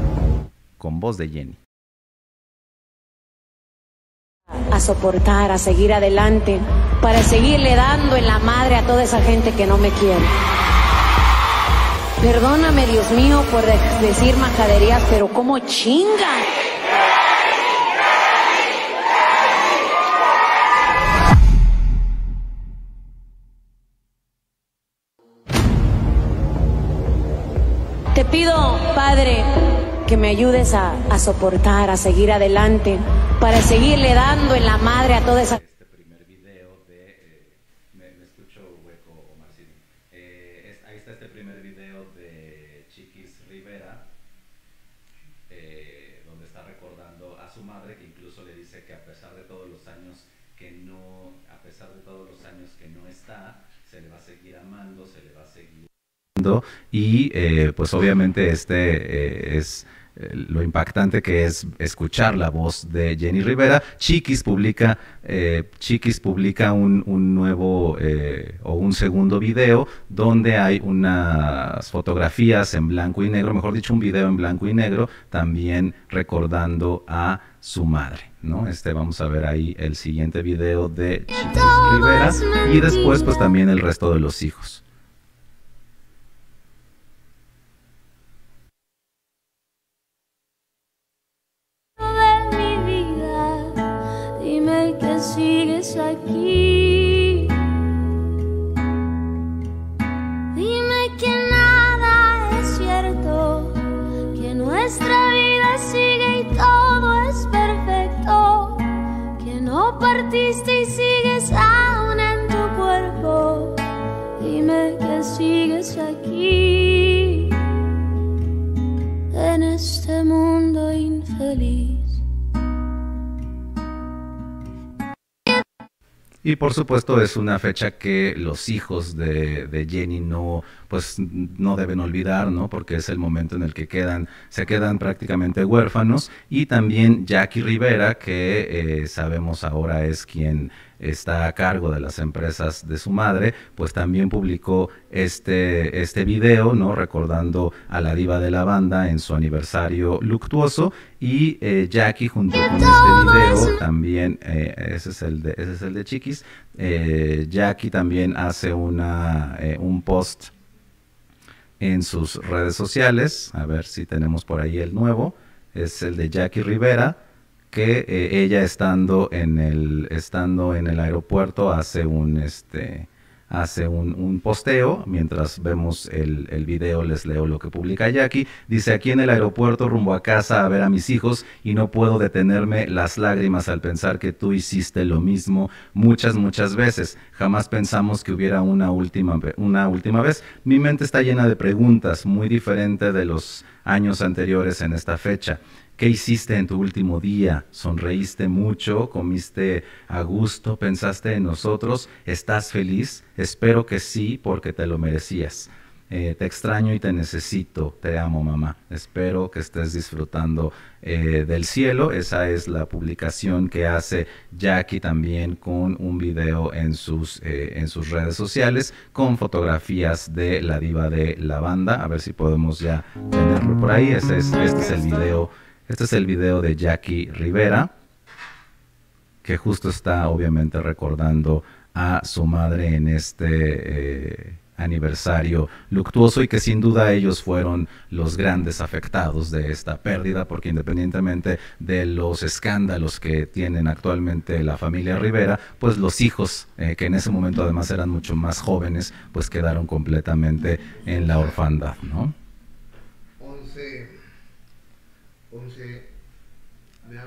con voz de Jenny a soportar, a seguir adelante, para seguirle dando en la madre a toda esa gente que no me quiere. Perdóname, Dios mío, por decir majaderías, pero como chinga. Te pido, Padre, que me ayudes a, soportar, a seguir adelante, para seguirle dando en la madre a toda esa... Este primer video de... Eh, me, escucho hueco, Omarcini. Eh, ahí está este primer video de Chiquis Rivera, eh, donde está recordando a su madre, que incluso le dice que a pesar de todos los años que no, a pesar de todos los años que no está, se le va a seguir amando, se le va a seguir y pues obviamente este es eh, lo impactante que es escuchar la voz de Jenny Rivera. Chiquis publica, eh, Chiquis publica un, nuevo eh, o un segundo video donde hay unas fotografías en blanco y negro, mejor dicho, un video en blanco y negro, también recordando a su madre. ¿no? Este, vamos a ver ahí el siguiente video de Chiquis Rivera y después pues también el resto de los hijos. Aquí. Dime que nada es cierto, que nuestra vida sigue y todo es perfecto, que no partiste y sigues aún en tu cuerpo. Dime que sigues aquí, en este mundo infeliz. Y por supuesto es una fecha que los hijos de, de, Jenny no, pues, no deben olvidar, ¿no? Porque es el momento en el que quedan, se quedan prácticamente huérfanos. Y también Jackie Rivera, que eh, sabemos ahora es quien está a cargo de las empresas de su madre, pues también publicó este, este video, ¿no? Recordando a la diva de la banda en su aniversario luctuoso. Y eh, Jackie junto con este video también, eh, ese, es el de, ese es el de Chiquis, eh, Jackie también hace una, un post en sus redes sociales, a ver si tenemos por ahí el nuevo, es el de Jackie Rivera, que eh, ella estando en el estando en el aeropuerto hace un este hace un, posteo mientras vemos el, el, video les leo lo que publica Jackie. Dice aquí en el aeropuerto rumbo a casa a ver a mis hijos y no puedo detenerme las lágrimas al pensar que tú hiciste lo mismo muchas muchas veces. Jamás pensamos que hubiera una última una última vez. Mi mente está llena de preguntas muy diferente de los años anteriores en esta fecha ¿Qué hiciste en tu último día? ¿Sonreíste mucho? ¿Comiste a gusto? ¿Pensaste en nosotros? ¿Estás feliz? Espero que sí, porque te lo merecías. Eh, te extraño y te necesito. Te amo, mamá. Espero que estés disfrutando eh, del cielo. Esa es la publicación que hace Jackie también con un video en sus, eh, en sus redes sociales con fotografías de la diva de la banda. A ver si podemos ya tenerlo por ahí. Este es, este es el video este es el video de Jackie Rivera, que justo está obviamente recordando a su madre en este, aniversario luctuoso y que sin duda ellos fueron los grandes afectados de esta pérdida, porque independientemente de los escándalos que tienen actualmente la familia Rivera, pues los hijos, eh, que en ese momento además eran mucho más jóvenes, pues quedaron completamente en la orfandad, ¿no? 11, 11, ¿me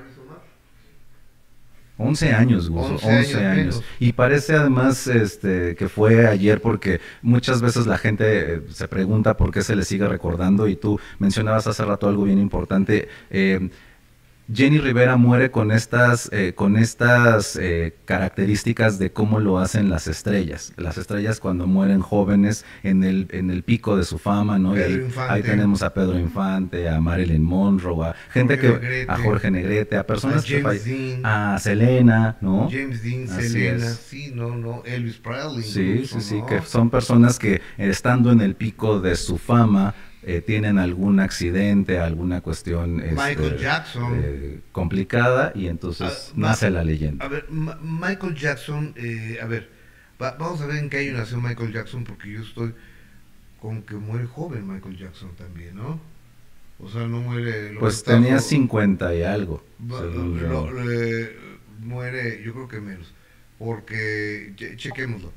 11 años, Gus, 11, años. Y parece además este, que fue ayer porque muchas veces la gente eh, se pregunta por qué se le sigue recordando y tú mencionabas hace rato algo bien importante. Eh, Jenny Rivera muere con estas, eh, con estas eh, características de cómo lo hacen las estrellas. Las estrellas cuando mueren jóvenes en el, en el pico de su fama, ¿no? ahí, tenemos a Pedro Infante, a Marilyn Monroe, a gente que, a Jorge Negrete, a personas que a Selena, ¿no? James Dean, Selena, sí, no, no, Elvis Presley. Sí, sí, sí, que son personas que estando en el pico de su fama, eh, tienen algún accidente, alguna cuestión este, eh, complicada y entonces ah, nace la leyenda. A ver, Michael Jackson, eh, a ver, vamos a ver en qué año nació Michael Jackson porque yo estoy con que muere joven Michael Jackson también, ¿no? O sea, no muere... Pues tenía 50 y algo. muere, yo creo que menos, porque, chequémoslo,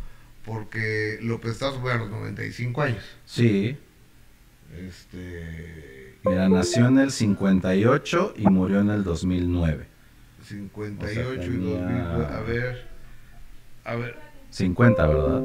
porque López Tarso fue a los 95 años. Sí. Este... Mira, nació en el 58 y murió en el 2009. 58 y 2009, a ver, a ver. 50, ¿verdad?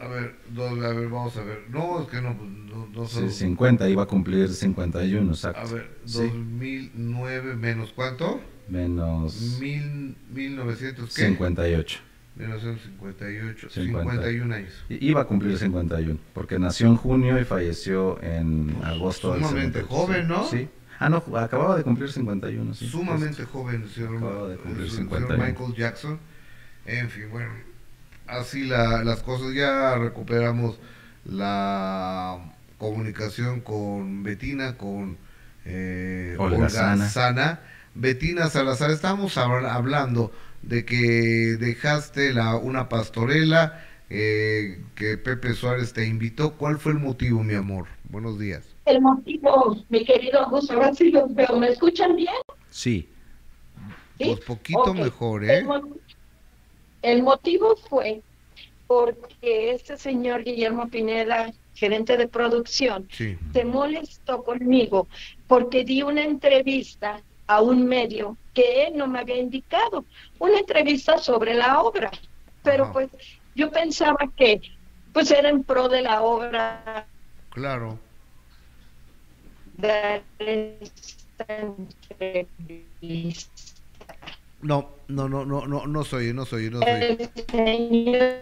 A ver, a ver, vamos a ver. No, es que no, no, no Sí, 50, iba a cumplir 51, exacto. A ver, 2009 menos cuánto? Menos... Mil, 1900, ¿qué? 58. 1958, 51 años. Iba a cumplir 51, porque nació en junio y falleció en agosto Sumamente joven, ¿no? Sí. Ah, no, acababa de cumplir 51, sí. Sumamente joven, señor, acababa de cumplir 51. Michael Jackson. En fin, bueno, así la, las cosas. Ya recuperamos la comunicación con Betina, con eh, Olga, Sana. Betina Salazar, estamos hablando de que dejaste la, una pastorela, eh, que Pepe Suárez te invitó. ¿Cuál fue el motivo, mi amor? Buenos días. El motivo, mi querido José, ahora sí los veo. ¿Me escuchan bien? Sí. Pues poquito mejor, ¿eh? El, motivo fue porque este señor Guillermo Pineda, gerente de producción, se molestó conmigo porque di una entrevista a un medio que él no me había indicado, una entrevista sobre la obra, pero pues yo pensaba que pues era en pro de la obra. Claro. No, no, no, no, no, no soy, no soy, no soy.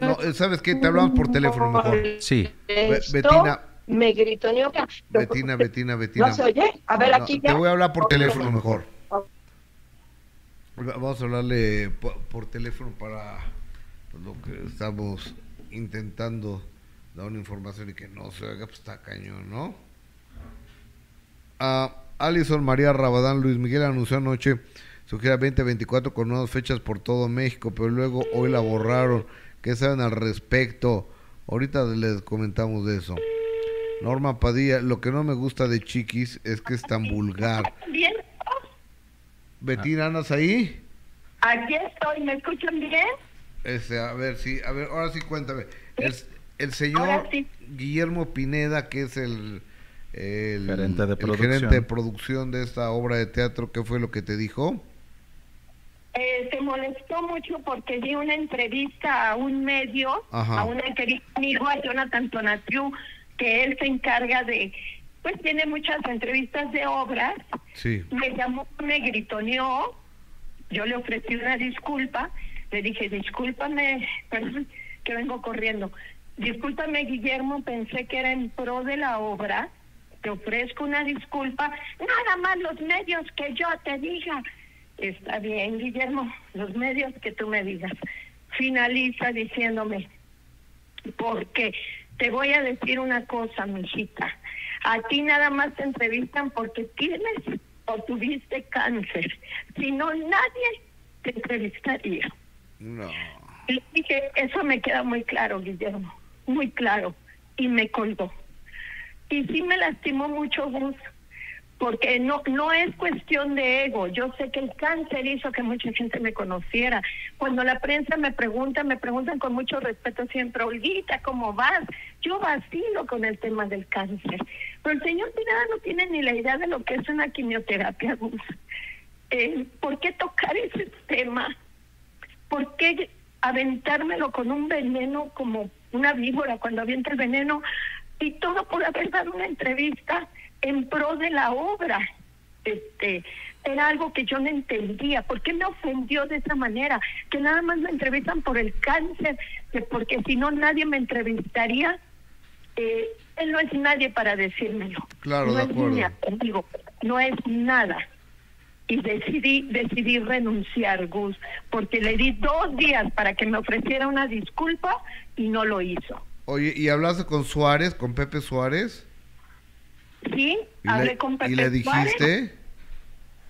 No, ¿sabes qué? Te hablamos por teléfono mejor. Sí. Betina. Me gritó Betina, Betina, Betina. ¿No se oye? A ver, aquí Te voy a hablar por teléfono mejor. Vamos a hablarle por, teléfono para lo que estamos intentando dar una información y que no se haga, pues está cañón, ¿no? A Alison María Rabadán Luis Miguel anunció anoche su gira 2024 con nuevas fechas por todo México, pero luego hoy la borraron. ¿Qué saben al respecto? Ahorita les comentamos de eso. Norma Padilla, lo que no me gusta de Chiquis es que es tan vulgar. Betina, ¿andas ahí? Aquí estoy, ¿me escuchan bien? Este, a ver, sí, a ver, ahora sí cuéntame. El, el señor Guillermo Pineda, que es el, el, gerente de el, gerente de producción de esta obra de teatro, ¿qué fue lo que te dijo? Eh, se molestó mucho porque di una entrevista a un medio, a una amigo, a Jonathan Tonatiu, que él se encarga de pues tiene muchas entrevistas de obras. Sí. Me llamó, me gritoneó, yo le ofrecí una disculpa, le dije, discúlpame, perdón, que vengo corriendo. Discúlpame, Guillermo, pensé que era en pro de la obra, te ofrezco una disculpa, nada más los medios que yo te diga. Está bien, Guillermo, los medios que tú me digas. Finaliza diciéndome, porque te voy a decir una cosa, mijita a ti nada más te entrevistan porque tienes o tuviste cáncer. Si no, nadie te entrevistaría. No. Y dije, eso me queda muy claro, Guillermo, muy claro. y me colgó. Y sí me lastimó mucho Gus, porque no no es cuestión de ego. Yo sé que el cáncer hizo que mucha gente me conociera. Cuando la prensa me pregunta, me preguntan con mucho respeto siempre, Olguita, ¿cómo vas? Yo vacilo con el tema del cáncer. Pero el señor Pineda no tiene ni la idea de lo que es una quimioterapia. Eh, ¿Por qué tocar ese tema? ¿Por qué aventármelo con un veneno como una víbora cuando avienta el veneno? Y todo por haber dado una entrevista en pro de la obra. Este, era algo que yo no entendía. ¿Por qué me ofendió de esa manera? Que nada más me entrevistan por el cáncer, que porque si no nadie me entrevistaría. Eh, él no es nadie para decírmelo. Claro, no de es no es nada. Y decidí, decidí renunciar, Gus, porque le di dos días para que me ofreciera una disculpa y no lo hizo. Oye, ¿y hablaste con Suárez, con Pepe Suárez? Sí, hablé con Pepe ¿Y le dijiste?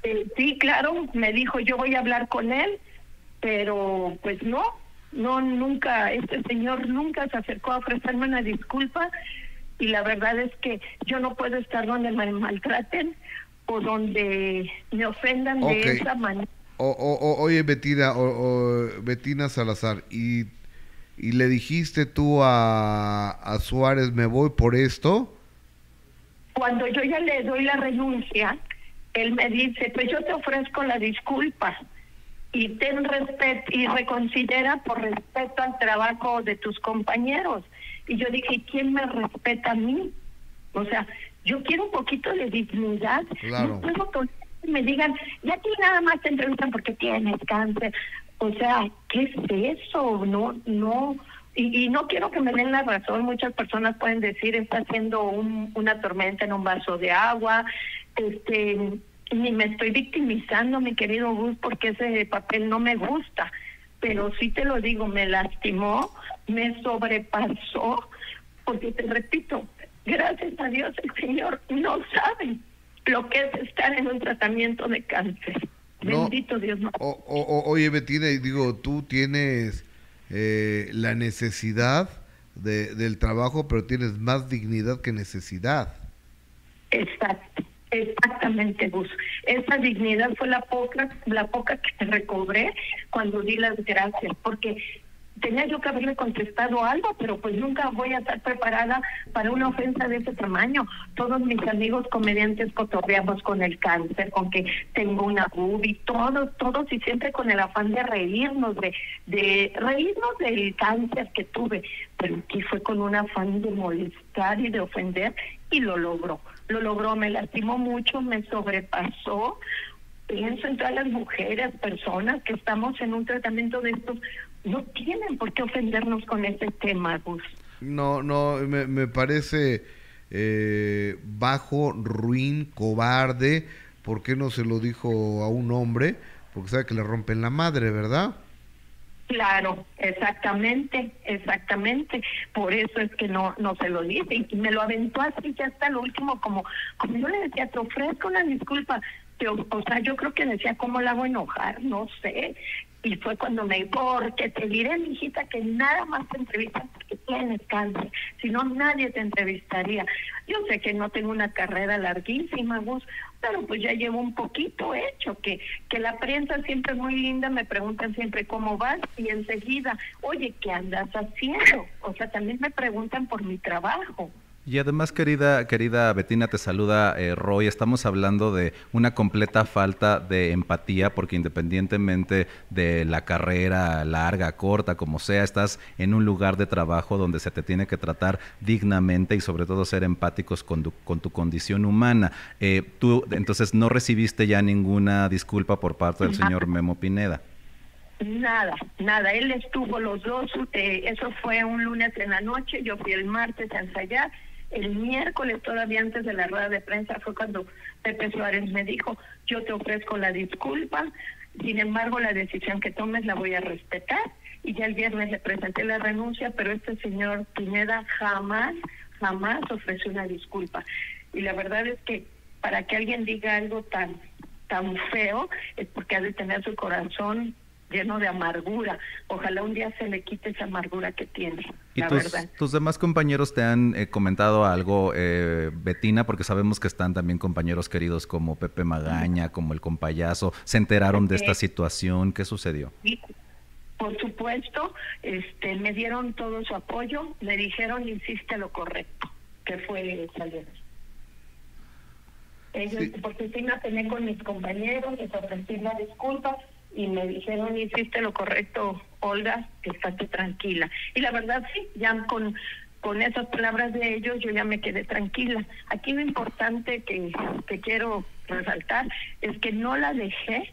Eh, sí, claro, me dijo yo voy a hablar con él, pero pues no, no, nunca, este señor nunca se acercó a ofrecerme una disculpa y la verdad es que yo no puedo estar donde me maltraten o donde me ofendan de esa manera. O, oye, Betina, o, Betina Salazar, y, y le dijiste tú a, a Suárez, me voy por esto cuando yo ya le doy la renuncia, él me dice, pues yo te ofrezco la disculpa y ten respeto y reconsidera por respeto al trabajo de tus compañeros. Y yo dije, ¿quién me respeta a mí? O sea, yo quiero un poquito de dignidad. Claro. No puedo que me digan, ya aquí nada más te entrevistan porque tienes cáncer. O sea, ¿qué es eso? No, no, y, no quiero que me den la razón, muchas personas pueden decir está haciendo una tormenta en un vaso de agua, este ni me estoy victimizando, mi querido Gus, porque ese papel no me gusta, pero sí te lo digo, me lastimó, me sobrepasó, porque te repito, gracias a Dios el Señor no sabe lo que es estar en un tratamiento de cáncer. Bendito Dios. No. oye, Betina, digo, tú tienes eh, la necesidad de, del trabajo, pero tienes más dignidad que necesidad. Exacto, exactamente, Gus. Esa dignidad fue la poca, la poca que recobré cuando di las gracias, porque tenía yo que haberle contestado algo, pero pues nunca voy a estar preparada para una ofensa de ese tamaño. Todos mis amigos comediantes cotorreamos con el cáncer, con que tengo una y todos, todos y siempre con el afán de reírnos, de, de reírnos del cáncer que tuve, pero aquí fue con un afán de molestar y de ofender y lo logró. Lo logró, me lastimó mucho, me sobrepasó, pienso en todas las mujeres, personas que estamos en un tratamiento de estos, no tienen por qué ofendernos con este tema, Gus. No, no, me, me parece eh, bajo, ruin, cobarde. ¿Por qué no se lo dijo a un hombre? Porque sabe que le rompen la madre, ¿verdad? Claro, exactamente, exactamente. Por eso es que no no se lo dice y me lo aventó así ya hasta lo último, como como yo le decía, te ofrezco una disculpa, o sea, yo creo que decía, ¿cómo la hago enojar? No sé. Y fue cuando me porque te diré, mi hijita, que nada más te entrevistan porque tienes cáncer. Si no, nadie te entrevistaría. Yo sé que no tengo una carrera larguísima, Gus, pero pues ya llevo un poquito hecho, que, que la prensa siempre muy linda, me preguntan siempre cómo vas y enseguida, oye, ¿qué andas haciendo? O sea, también me preguntan por mi trabajo. Y además, querida, querida Betina, te saluda eh, Roy. Estamos hablando de una completa falta de empatía, porque independientemente de la carrera larga, corta, como sea, estás en un lugar de trabajo donde se te tiene que tratar dignamente y sobre todo ser empáticos con tu, con tu condición humana. Eh, tú, entonces, no recibiste ya ninguna disculpa por parte del señor Memo Pineda. Nada, nada. Él estuvo los dos, eh, eso fue un lunes en la noche, yo fui el martes a ensayar el miércoles, todavía antes de la rueda de prensa, fue cuando Pepe Suárez me dijo, yo te ofrezco la disculpa, sin embargo la decisión que tomes la voy a respetar. Y ya el viernes le presenté la renuncia, pero este señor Pineda jamás, jamás ofreció una disculpa. Y la verdad es que para que alguien diga algo tan tan feo es porque ha de tener su corazón lleno de amargura. Ojalá un día se le quite esa amargura que tiene. ¿Y tus, tus, demás compañeros te han eh, comentado algo, eh, Betina? Porque sabemos que están también compañeros queridos como Pepe Magaña, como el compayazo. ¿Se enteraron de esta situación? ¿Qué sucedió? Por supuesto, este, me dieron todo su apoyo, me dijeron hiciste lo correcto, que fue salir. Ellos, porque sí me apené con mis compañeros, les ofrecí la disculpa y me dijeron hiciste lo correcto, Olga, estate tranquila. Y la verdad sí, ya con con esas palabras de ellos yo ya me quedé tranquila. Aquí lo importante que, que quiero resaltar es que no la dejé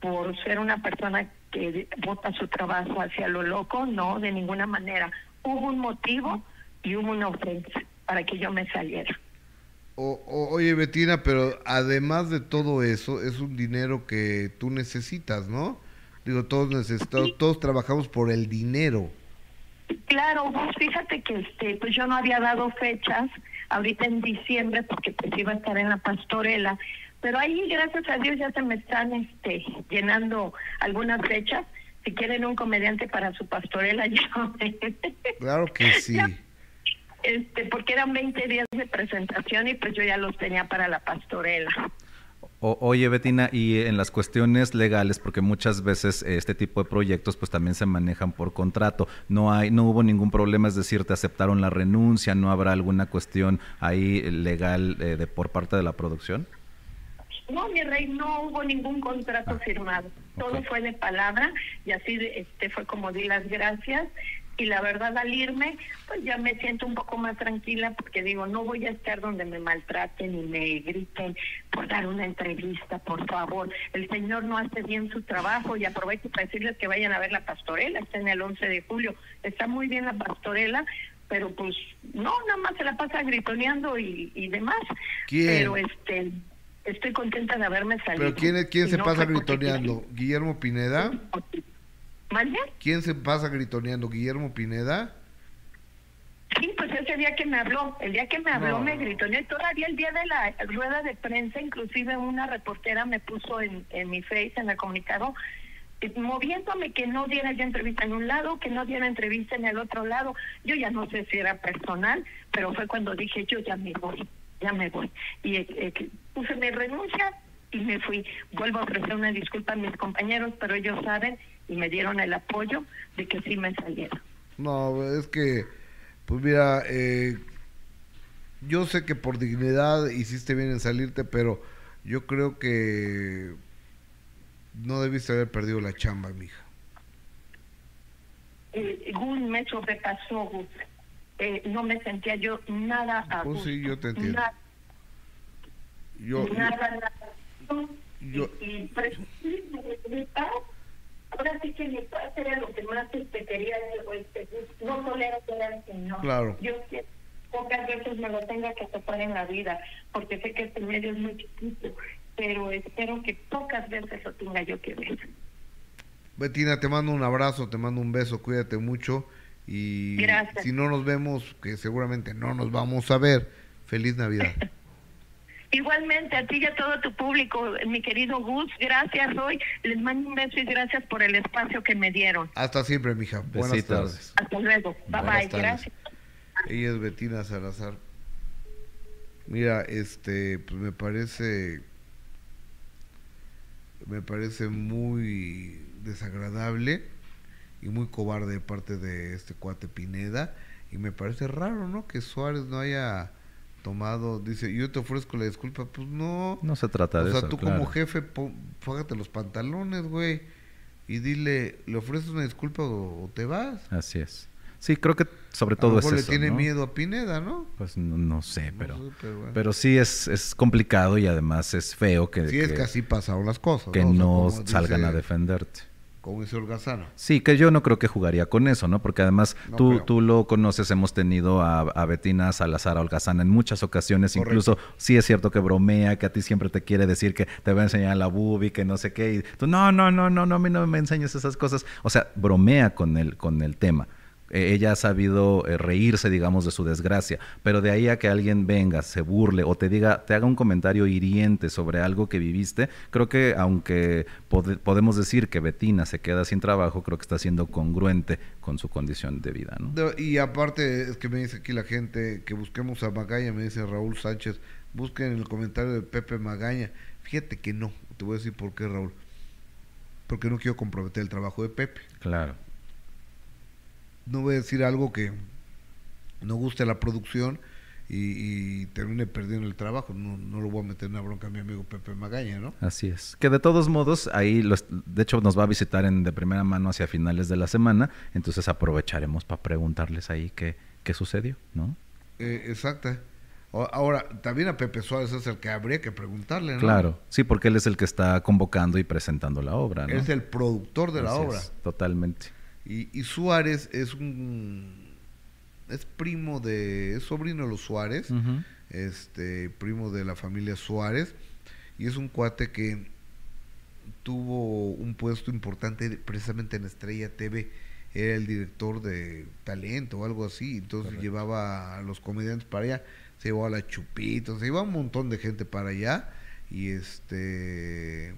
por ser una persona que vota su trabajo hacia lo loco, no, de ninguna manera. Hubo un motivo y hubo una ofensa para que yo me saliera. Oye, Betina, pero además de todo eso, es un dinero que tú necesitas, ¿no? Digo, todos necesitamos, todos trabajamos por el dinero. Claro, fíjate que este, pues yo no había dado fechas ahorita en diciembre porque pues iba a estar en la pastorela pero ahí, gracias a Dios, ya se me están este, llenando algunas fechas. Si quieren un comediante para su pastorela, *laughs* ya. Claro que sí. Este, porque eran 20 días de presentación y pues yo ya los tenía para la pastorela. oye, Betina, y en las cuestiones legales, porque muchas veces este tipo de proyectos pues también se manejan por contrato, no hay, no hubo ningún problema, es decir, te aceptaron la renuncia, no habrá alguna cuestión ahí legal eh, de por parte de la producción. No, mi rey, no hubo ningún contrato ah, firmado. Todo fue de palabra y así este fue como di las gracias. Y la verdad, al irme, pues ya me siento un poco más tranquila porque digo, no voy a estar donde me maltraten y me griten por dar una entrevista, por favor. El Señor no hace bien su trabajo y aprovecho para decirles que vayan a ver la pastorela, está en el 11 de julio. Está muy bien la pastorela, pero pues no, nada más se la pasa gritoneando y, y demás. Pero este estoy contenta de haberme salido. ¿Pero quién, quién se pasa gritoneando? ¿Guillermo Pineda? ¿Mande? ¿Quién se pasa gritoneando? ¿Guillermo Pineda? Sí, pues ese día que me habló, el día que me habló me gritoneó y todavía el día de la rueda de prensa, inclusive una reportera me puso en, en mi face, en el comunicado, eh, moviéndome que no diera yo entrevista en un lado, que no diera entrevista en el otro lado. Yo ya no sé si era personal, pero fue cuando dije yo ya me voy ya me voy. Y eh, eh, puse mi renuncia y me fui. Vuelvo a ofrecer una disculpa a mis compañeros, pero ellos saben y me dieron el apoyo de que sí me saliera. No, es que, pues mira, eh, yo sé que por dignidad hiciste bien en salirte, pero yo creo que no debiste haber perdido la chamba, mija. Eh, un me sobrepasó, eh, no me sentía yo nada a pues sí, yo te entiendo. Nada, yo, nada, yo, y, y pues, ahora sí que mi paz era lo que más te quería, este, no tolero que era el Señor. Claro. Yo pocas veces me lo tenga que topar en la vida, porque sé que este medio es muy chiquito, pero espero que pocas veces lo tenga yo que ver. Betina, te mando un abrazo, te mando un beso, cuídate mucho y si no nos vemos, que seguramente no nos vamos a ver, feliz Navidad. *laughs* Igualmente, a ti y a todo tu público, mi querido Gus, gracias hoy. Les mando un beso y gracias por el espacio que me dieron. Hasta siempre, mija. Buenas tardes. Hasta luego. Bye bye. Gracias. Ella es Betina Salazar. Mira, este, pues me parece, me parece muy desagradable y muy cobarde de parte de este cuate Pineda. Y me parece raro, ¿no? Que Suárez no haya tomado, dice, yo te ofrezco la disculpa, pues no. No se trata de eso. O sea, tú como jefe, fágate los pantalones, güey, y dile, ¿le ofreces una disculpa o, te vas? Así es. Sí, creo que sobre todo es eso. le tiene miedo a Pineda, ¿no? Pues no, sé, pero, pero, sí es, es complicado y además es feo que... Sí, es que así pasaron las cosas. Que no, salgan a defenderte como dice Holgazano. Sí, que yo no creo que jugaría con eso, ¿no? Porque además tú, tú lo conoces, hemos tenido a, a Betina Salazar, a Holgazana en muchas ocasiones, incluso sí es cierto que bromea, que a ti siempre te quiere decir que te va a enseñar la bubi, que no sé qué, y tú, no, no, no, no, no, a mí no me enseñes esas cosas. O sea, bromea con el, con el tema ella ha sabido eh, reírse, digamos, de su desgracia, pero de ahí a que alguien venga, se burle o te diga, te haga un comentario hiriente sobre algo que viviste, creo que aunque podemos decir que Betina se queda sin trabajo, creo que está siendo congruente con su condición de vida, ¿no? Y aparte, es que me dice aquí la gente que busquemos a Magaña, me dice Raúl Sánchez, busquen el comentario de Pepe Magaña. Fíjate que no, te voy a decir por qué, Raúl. Porque no quiero comprometer el trabajo de Pepe. Claro no voy a decir algo que no guste la producción y, termine perdiendo el trabajo. No, no, lo voy a meter en una bronca a mi amigo Pepe Magaña, ¿no? Así es. Que de todos modos, ahí, de hecho, nos va a visitar en, de primera mano hacia finales de la semana, entonces aprovecharemos para preguntarles ahí qué, qué sucedió, ¿no? Eh, exacto. Ahora, también a Pepe Suárez es el que habría que preguntarle, ¿no? Claro, sí, porque él es el que está convocando y presentando la obra, ¿no? es el productor de la obra. totalmente. Y, Suárez es un es primo de es sobrino de los Suárez, este primo de la familia Suárez. Y es un cuate que tuvo un puesto importante precisamente en Estrella TV, era el director de talento o algo así, entonces llevaba a los comediantes para allá, se llevaba a la Chupito, se llevaba un montón de gente para allá. Y este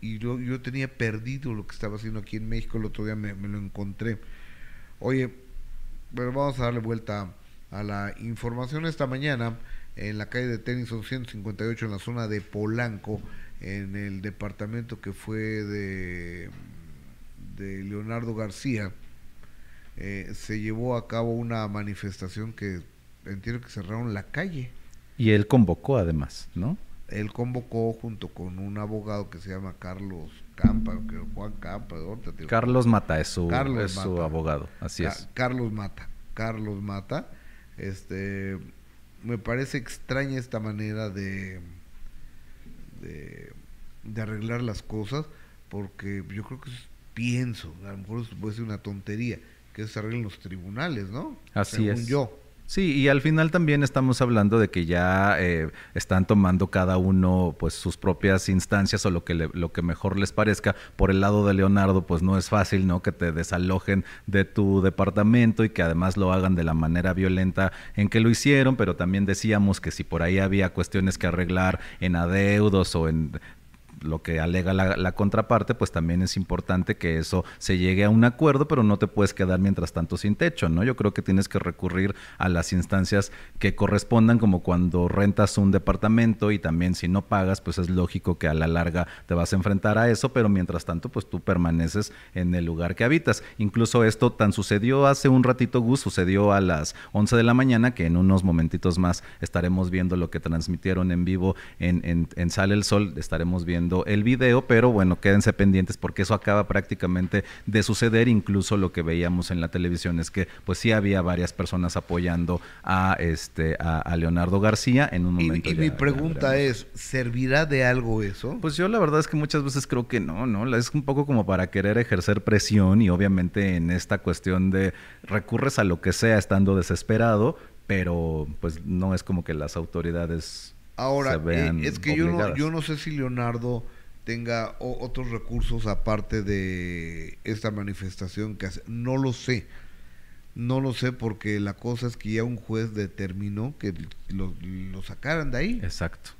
y yo, tenía perdido lo que estaba haciendo aquí en México, el otro día me, lo encontré. Oye, pero vamos a darle vuelta a la información esta mañana en la calle de Tennyson 158 en la zona de Polanco, en el departamento que fue de, de Leonardo García, eh, se llevó a cabo una manifestación que entiendo que cerraron la calle. Y él convocó además, ¿no? Él convocó junto con un abogado que se llama Carlos Campa, que Juan Campa. Carlos Mata es su, su abogado, así es. Carlos Mata, Carlos Mata. Este, me parece extraña esta manera de, de, arreglar las cosas, porque yo creo que pienso, a lo mejor puede ser una tontería, que se arreglen los tribunales, ¿no? Así Según es. yo. Sí, y al final también estamos hablando de que ya eh, están tomando cada uno pues sus propias instancias o lo que lo que mejor les parezca. Por el lado de Leonardo, pues no es fácil, ¿no? Que te desalojen de tu departamento y que además lo hagan de la manera violenta en que lo hicieron, pero también decíamos que si por ahí había cuestiones que arreglar en adeudos o en lo que alega la, contraparte, pues también es importante que eso se llegue a un acuerdo, pero no te puedes quedar mientras tanto sin techo, ¿no? Yo creo que tienes que recurrir a las instancias que correspondan, como cuando rentas un departamento y también si no pagas, pues es lógico que a la larga te vas a enfrentar a eso, pero mientras tanto, pues tú permaneces en el lugar que habitas. Incluso esto tan sucedió hace un ratito, Gus, sucedió a las 11 de la mañana, que en unos momentitos más estaremos viendo lo que transmitieron en vivo en, en, en Sale el Sol, estaremos viendo el video, pero bueno, quédense pendientes porque eso acaba prácticamente de suceder, incluso lo que veíamos en la televisión es que pues sí había varias personas apoyando a este a, Leonardo García en un momento. Y, mi pregunta es, ¿servirá de algo eso? Pues yo la verdad es que muchas veces creo que no, ¿no? Es un poco como para querer ejercer presión y obviamente en esta cuestión de recurres a lo que sea estando desesperado, pero pues no es como que las autoridades Ahora, eh, es que yo no, yo no sé si Leonardo tenga otros recursos aparte de esta manifestación que hace. No lo sé. No lo sé porque la cosa es que ya un juez determinó que lo, sacaran de ahí. Exacto.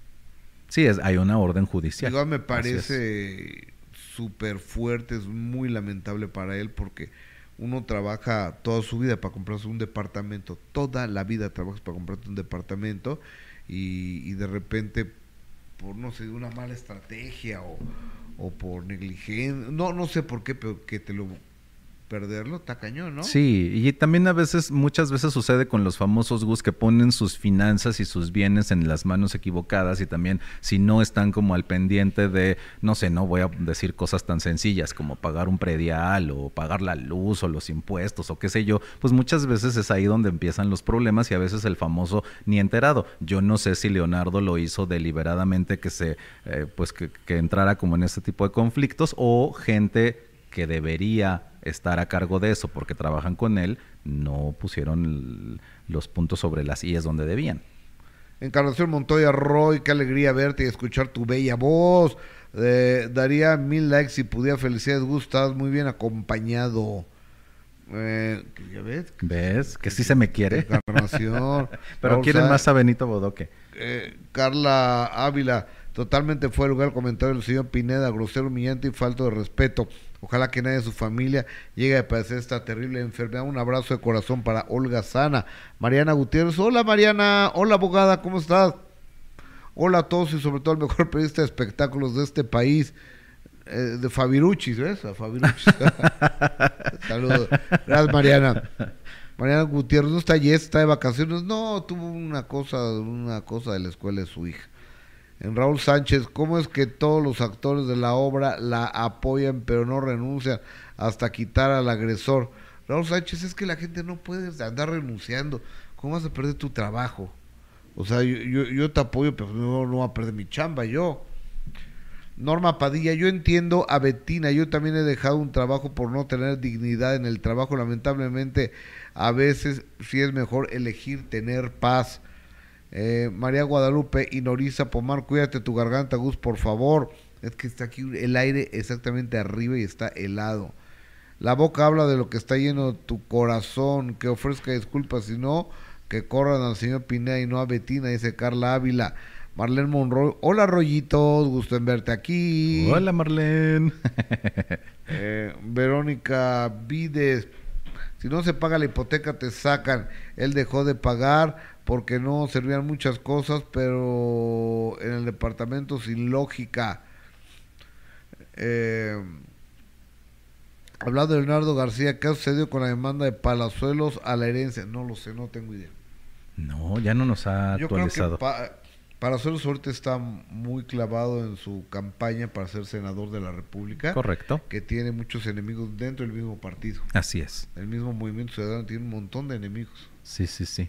Sí, es, hay una orden judicial. Igual me parece súper fuerte, es muy lamentable para él porque uno trabaja toda su vida para comprarse un departamento, toda la vida trabajas para comprarte un departamento y, de repente por no sé una mala estrategia o, o por negligencia no no sé por qué pero que te lo perderlo está ¿no? Sí, y también a veces, muchas veces sucede con los famosos Gus que ponen sus finanzas y sus bienes en las manos equivocadas y también si no están como al pendiente de, no sé, no voy a decir cosas tan sencillas como pagar un predial o pagar la luz o los impuestos o qué sé yo, pues muchas veces es ahí donde empiezan los problemas y a veces el famoso ni enterado. Yo no sé si Leonardo lo hizo deliberadamente que se, eh, pues que entrara como en este tipo de conflictos o gente que debería estar a cargo de eso porque trabajan con él, no pusieron los puntos sobre las es donde debían. Encarnación Montoya Roy, qué alegría verte y escuchar tu bella voz. Eh, daría mil likes si pudiera. Felicidades, Gustas, muy bien acompañado. Eh, ves? ¿Ves? Que sí se me quiere. *laughs* Pero quieren más a Benito Bodoque. Eh, Carla Ávila, totalmente fue el lugar el comentario del señor Pineda, grosero, humillante y falto de respeto. Ojalá que nadie de su familia llegue a padecer esta terrible enfermedad. Un abrazo de corazón para Olga Sana. Mariana Gutiérrez. Hola Mariana. Hola abogada, ¿cómo estás? Hola a todos y sobre todo el mejor *laughs* periodista de espectáculos de este país. Eh, de Fabiruchis, ¿ves? A. *laughs* Saludos. Gracias, Mariana. Mariana Gutiérrez, ¿no está Yes? ¿Está de vacaciones? No, tuvo una cosa, una cosa de la escuela de su hija. En Raúl Sánchez, ¿cómo es que todos los actores de la obra la apoyan pero no renuncian hasta quitar al agresor? Raúl Sánchez, es que la gente no puede andar renunciando. ¿Cómo vas a perder tu trabajo? O sea, yo, te apoyo, pero no, no voy a perder mi chamba yo. Norma Padilla, yo entiendo a Betina, yo también he dejado un trabajo por no tener dignidad en el trabajo, lamentablemente a veces sí es mejor elegir tener paz. Eh, María Guadalupe y Norisa Pomar, cuídate tu garganta, Gus, por favor. Es que está aquí el aire exactamente arriba y está helado. La boca habla de lo que está lleno tu corazón, que ofrezca disculpas, si no, que corran al señor Pineda y no a Betina, dice Carla Ávila. Marlene Monroy. Hola, Rollitos, gusto en verte aquí. Hola, Marlene. *laughs* Eh, Verónica Vides. Si no se paga la hipoteca, te sacan. Él dejó de pagar porque no servían muchas cosas, pero en el departamento sin lógica. Eh, hablando de Leonardo García, ¿qué ha sucedido con la demanda de Palazuelos a la herencia? No lo sé, no tengo idea. No, ya no nos ha actualizado. Para ser ahorita está muy clavado en su campaña para ser senador de la República. Correcto. Que tiene muchos enemigos dentro del mismo partido. Así es. El mismo Movimiento Ciudadano tiene un montón de enemigos. Sí, sí, sí.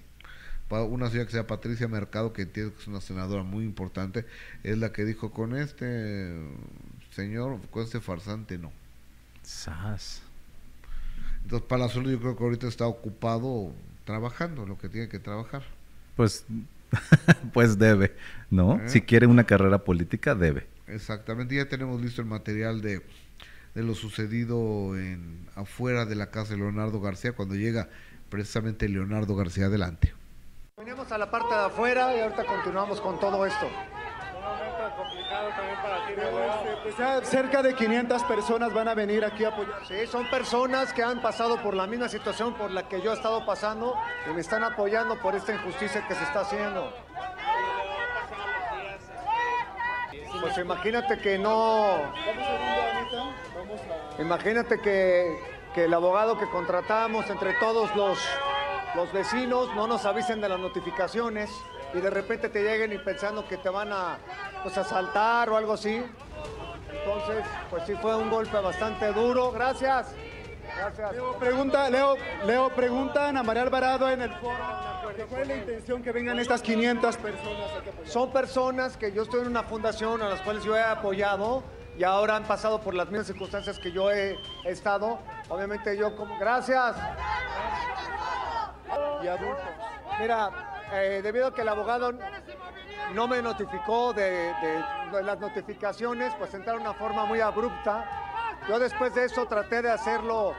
Una señora que sea Patricia Mercado, que entiendo que es una senadora muy importante, es la que dijo con este señor, con este farsante no. Sas. Entonces Palazuelo yo creo que ahorita está ocupado trabajando lo que tiene que trabajar. Pues *laughs* pues debe, ¿no? ¿Eh? Si quiere una carrera política, debe. Exactamente, ya tenemos listo el material de, de lo sucedido en afuera de la casa de Leonardo García cuando llega precisamente Leonardo García adelante. Venimos a la parte de afuera y ahorita continuamos con todo esto también para ti, pues cerca de 500 personas van a venir aquí a apoyar. Sí, son personas que han pasado por la misma situación por la que yo he estado pasando y me están apoyando por esta injusticia que se está haciendo. Pues imagínate que no... Imagínate que, que el abogado que contratamos entre todos los, los vecinos no nos avisen de las notificaciones y de repente te lleguen y pensando que te van a pues, asaltar o algo así. Entonces, pues sí fue un golpe bastante duro. Gracias. Gracias. Leo pregunta, Leo, Leo pregunta a María Alvarado en el foro. ¿Cuál es la intención que vengan estas 500 personas? Son personas que yo estoy en una fundación a las cuales yo he apoyado y ahora han pasado por las mismas circunstancias que yo he, estado. Obviamente yo como... Gracias. Y adultos. Mira, eh, debido a que el abogado no me notificó de, las notificaciones, pues entraron de una forma muy abrupta. Yo después de eso traté de hacerlo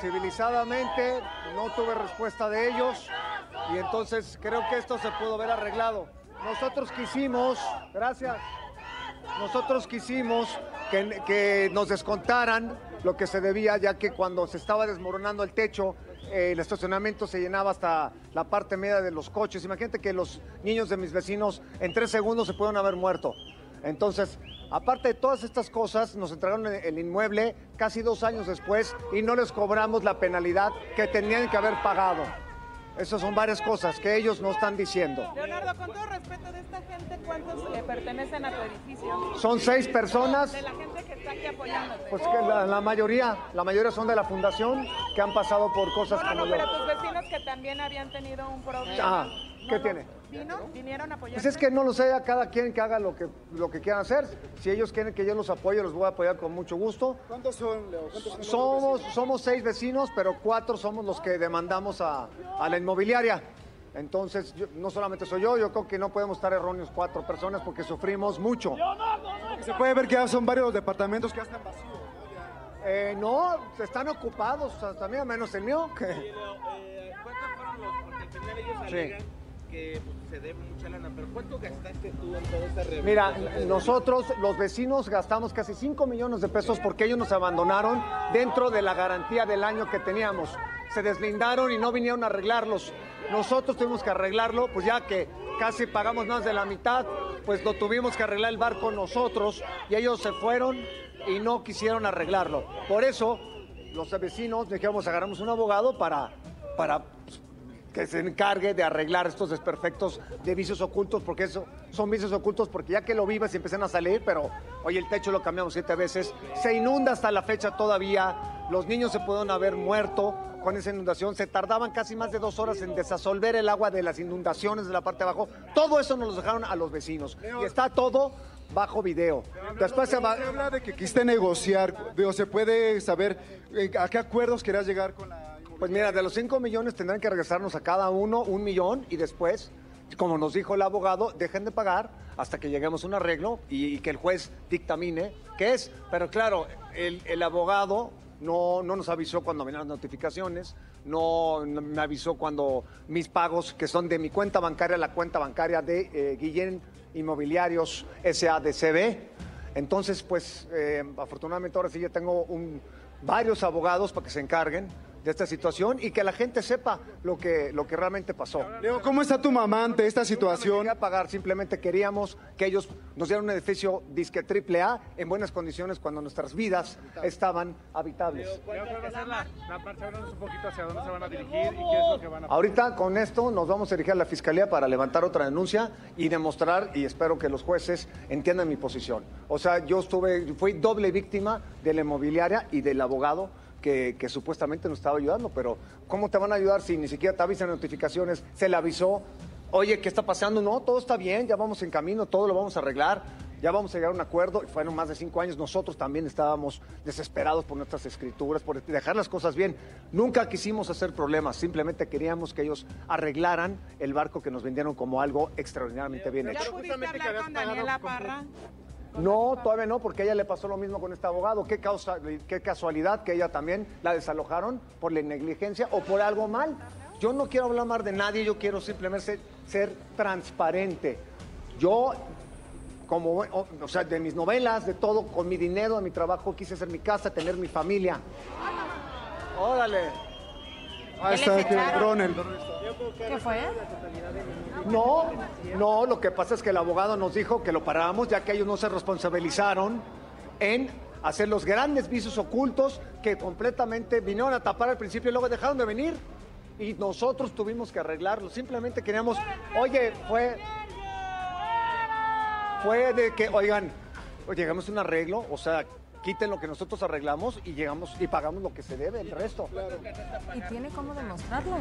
civilizadamente, no tuve respuesta de ellos y entonces creo que esto se pudo ver arreglado. Nosotros quisimos, gracias, nosotros quisimos que, nos descontaran lo que se debía, ya que cuando se estaba desmoronando el techo, el estacionamiento se llenaba hasta la parte media de los coches. Imagínate que los niños de mis vecinos en tres segundos se pueden haber muerto. Entonces, aparte de todas estas cosas, nos entregaron el inmueble casi dos años después y no les cobramos la penalidad que tenían que haber pagado. Esas son varias cosas que ellos no están diciendo. Leonardo, con todo respeto de esta gente, ¿cuántos le pertenecen a tu edificio? Son seis personas. De la gente que está aquí apoyándote. Pues que la, mayoría, la mayoría son de la fundación que han pasado por cosas no, no, no, pero tus vecinos que también habían tenido un problema. Ah, ¿qué tiene? ¿Vino? ¿Vinieron a apoyar? Pues es que no lo sé, a cada quien que haga lo que, lo que quieran hacer. Si ellos quieren que yo los apoye, los voy a apoyar con mucho gusto. ¿Cuántos son, Leo? somos, somos seis vecinos, pero cuatro somos los que demandamos a, a la inmobiliaria. Entonces, no solamente soy yo, yo creo que no podemos estar erróneos cuatro personas porque sufrimos mucho. Se puede ver que ya son varios departamentos que ya están vacíos. Eh, no, están ocupados, también menos el mío. Que... Eh, ¿Cuántos fueron los? Porque al final ellos alegan que pues, se debe mucha lana, pero ¿cuánto gastaste tú en toda esta rehabilitación? Mira, nosotros, los vecinos, gastamos casi 5 millones de pesos porque ellos nos abandonaron dentro de la garantía del año que teníamos. Se deslindaron y no vinieron a arreglarlos. Nosotros tuvimos que arreglarlo, pues ya que casi pagamos más de la mitad, pues lo tuvimos que arreglar el barco nosotros y ellos se fueron y no quisieron arreglarlo. Por eso los vecinos dijimos agarramos un abogado para, para que se encargue de arreglar estos desperfectos de vicios ocultos, porque eso son vicios ocultos, porque ya que lo vives empiezan a salir, pero hoy el techo lo cambiamos siete veces, se inunda hasta la fecha todavía, los niños se pueden haber muerto con esa inundación, se tardaban casi más de dos horas en desasolver el agua de las inundaciones de la parte de abajo, todo eso nos lo dejaron a los vecinos, está todo bajo video. Después se habla de que quisiste negociar, o se puede saber eh, a qué acuerdos querías llegar con la pues mira, de los 5 millones tendrán que regresarnos a cada uno un millón y después, como nos dijo el abogado, dejen de pagar hasta que lleguemos a un arreglo y, que el juez dictamine qué es. Pero claro, el, abogado no, no, nos avisó cuando venían las notificaciones, no, me avisó cuando mis pagos, que son de mi cuenta bancaria, la cuenta bancaria de eh, Guillén Inmobiliarios SADCB. Entonces, pues, eh, afortunadamente ahora sí ya tengo un, varios abogados para que se encarguen de esta situación y que la gente sepa lo que, lo que realmente pasó. Leo, ¿cómo está tu mamá ante esta situación? No pagar, simplemente queríamos que ellos nos dieran un edificio disque triple A en buenas condiciones cuando nuestras vidas estaban habitables. Ahorita con esto nos vamos a dirigir a la fiscalía para levantar otra denuncia y demostrar y espero que los jueces entiendan mi posición. O sea, yo estuve, fui doble víctima de la inmobiliaria y del abogado que, supuestamente nos estaba ayudando, pero ¿cómo te van a ayudar si ni siquiera te avisan notificaciones? Se le avisó, oye, ¿qué está pasando? No, todo está bien, ya vamos en camino, todo lo vamos a arreglar, ya vamos a llegar a un acuerdo. Fueron más de cinco años, nosotros también estábamos desesperados por nuestras escrituras, por dejar las cosas bien. Nunca quisimos hacer problemas, simplemente queríamos que ellos arreglaran el barco que nos vendieron como algo extraordinariamente bien hecho. Daniela Parra? No, todavía no, porque a ella le pasó lo mismo con este abogado. ¿Qué, causa, qué casualidad que ella también la desalojaron por la negligencia o por algo mal. Yo no quiero hablar más de nadie, yo quiero simplemente ser, transparente. Yo, como, o, sea, de mis novelas, de todo, con mi dinero, de mi trabajo, quise hacer mi casa, tener mi familia. Órale. Ah, está el dron, ¿Qué fue? No, no, lo que pasa es que el abogado nos dijo que lo paramos ya que ellos no se responsabilizaron en hacer los grandes vicios ocultos que completamente vinieron a tapar al principio y luego dejaron de venir. Y nosotros tuvimos que arreglarlo. Simplemente queríamos, oye, fue, fue de que, oigan, llegamos a un arreglo, o sea, quiten lo que nosotros arreglamos y llegamos y pagamos lo que se debe, el resto. ¿Y tiene cómo demostrarlo?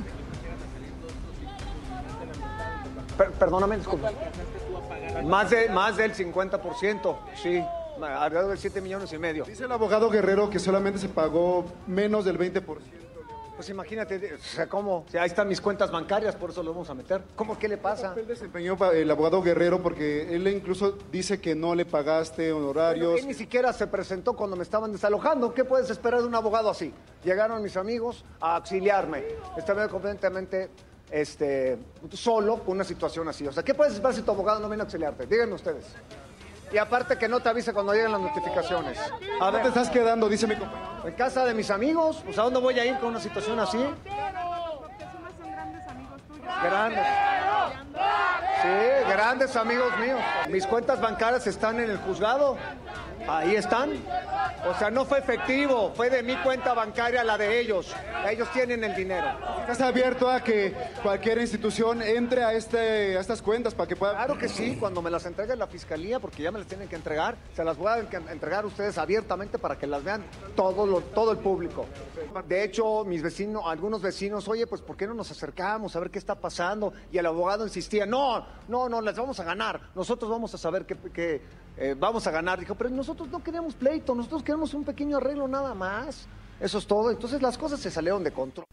Perdóname, disculpa. Más, de, más del 50%, sí. Alrededor de 7 millones y medio. Dice el abogado Guerrero que solamente se pagó menos del 20%. Pues imagínate, o sea, ¿cómo? ahí están mis cuentas bancarias, por eso lo vamos a meter. ¿Cómo? ¿Qué le pasa? ¿Qué desempeñó el abogado Guerrero? Porque él incluso dice que no le pagaste honorarios. él ni siquiera se presentó cuando me estaban desalojando. ¿Qué puedes esperar de un abogado así? Llegaron mis amigos a auxiliarme. Estaba completamente este, solo con una situación así. O sea, ¿qué puedes esperar si tu abogado no viene a auxiliarte? Díganme ustedes. Y aparte que no te avise cuando lleguen las notificaciones. ¿A dónde te estás quedando? Dice mi compañero. En casa de mis amigos. Pues, ¿a dónde voy a ir con una situación así? Grandes. Sí, grandes amigos míos. Mis cuentas bancarias están en el juzgado. Ahí están. O sea, no fue efectivo, fue de mi cuenta bancaria la de ellos. Ellos tienen el dinero. ¿Estás abierto a que cualquier institución entre a, este, a estas cuentas para que pueda... Claro que sí, cuando me las entregue la fiscalía, porque ya me las tienen que entregar, se las voy a entregar a ustedes abiertamente para que las vean todo, todo el público. De hecho, mis vecinos, algunos vecinos, oye, pues ¿por qué no nos acercamos a ver qué está pasando? Y el abogado insistía, no, no, no, les vamos a ganar, nosotros vamos a saber qué, eh, vamos a ganar. Dijo, pero nosotros no queremos pleito, nosotros queremos un pequeño arreglo nada más. Eso es todo. Entonces las cosas se salieron de control.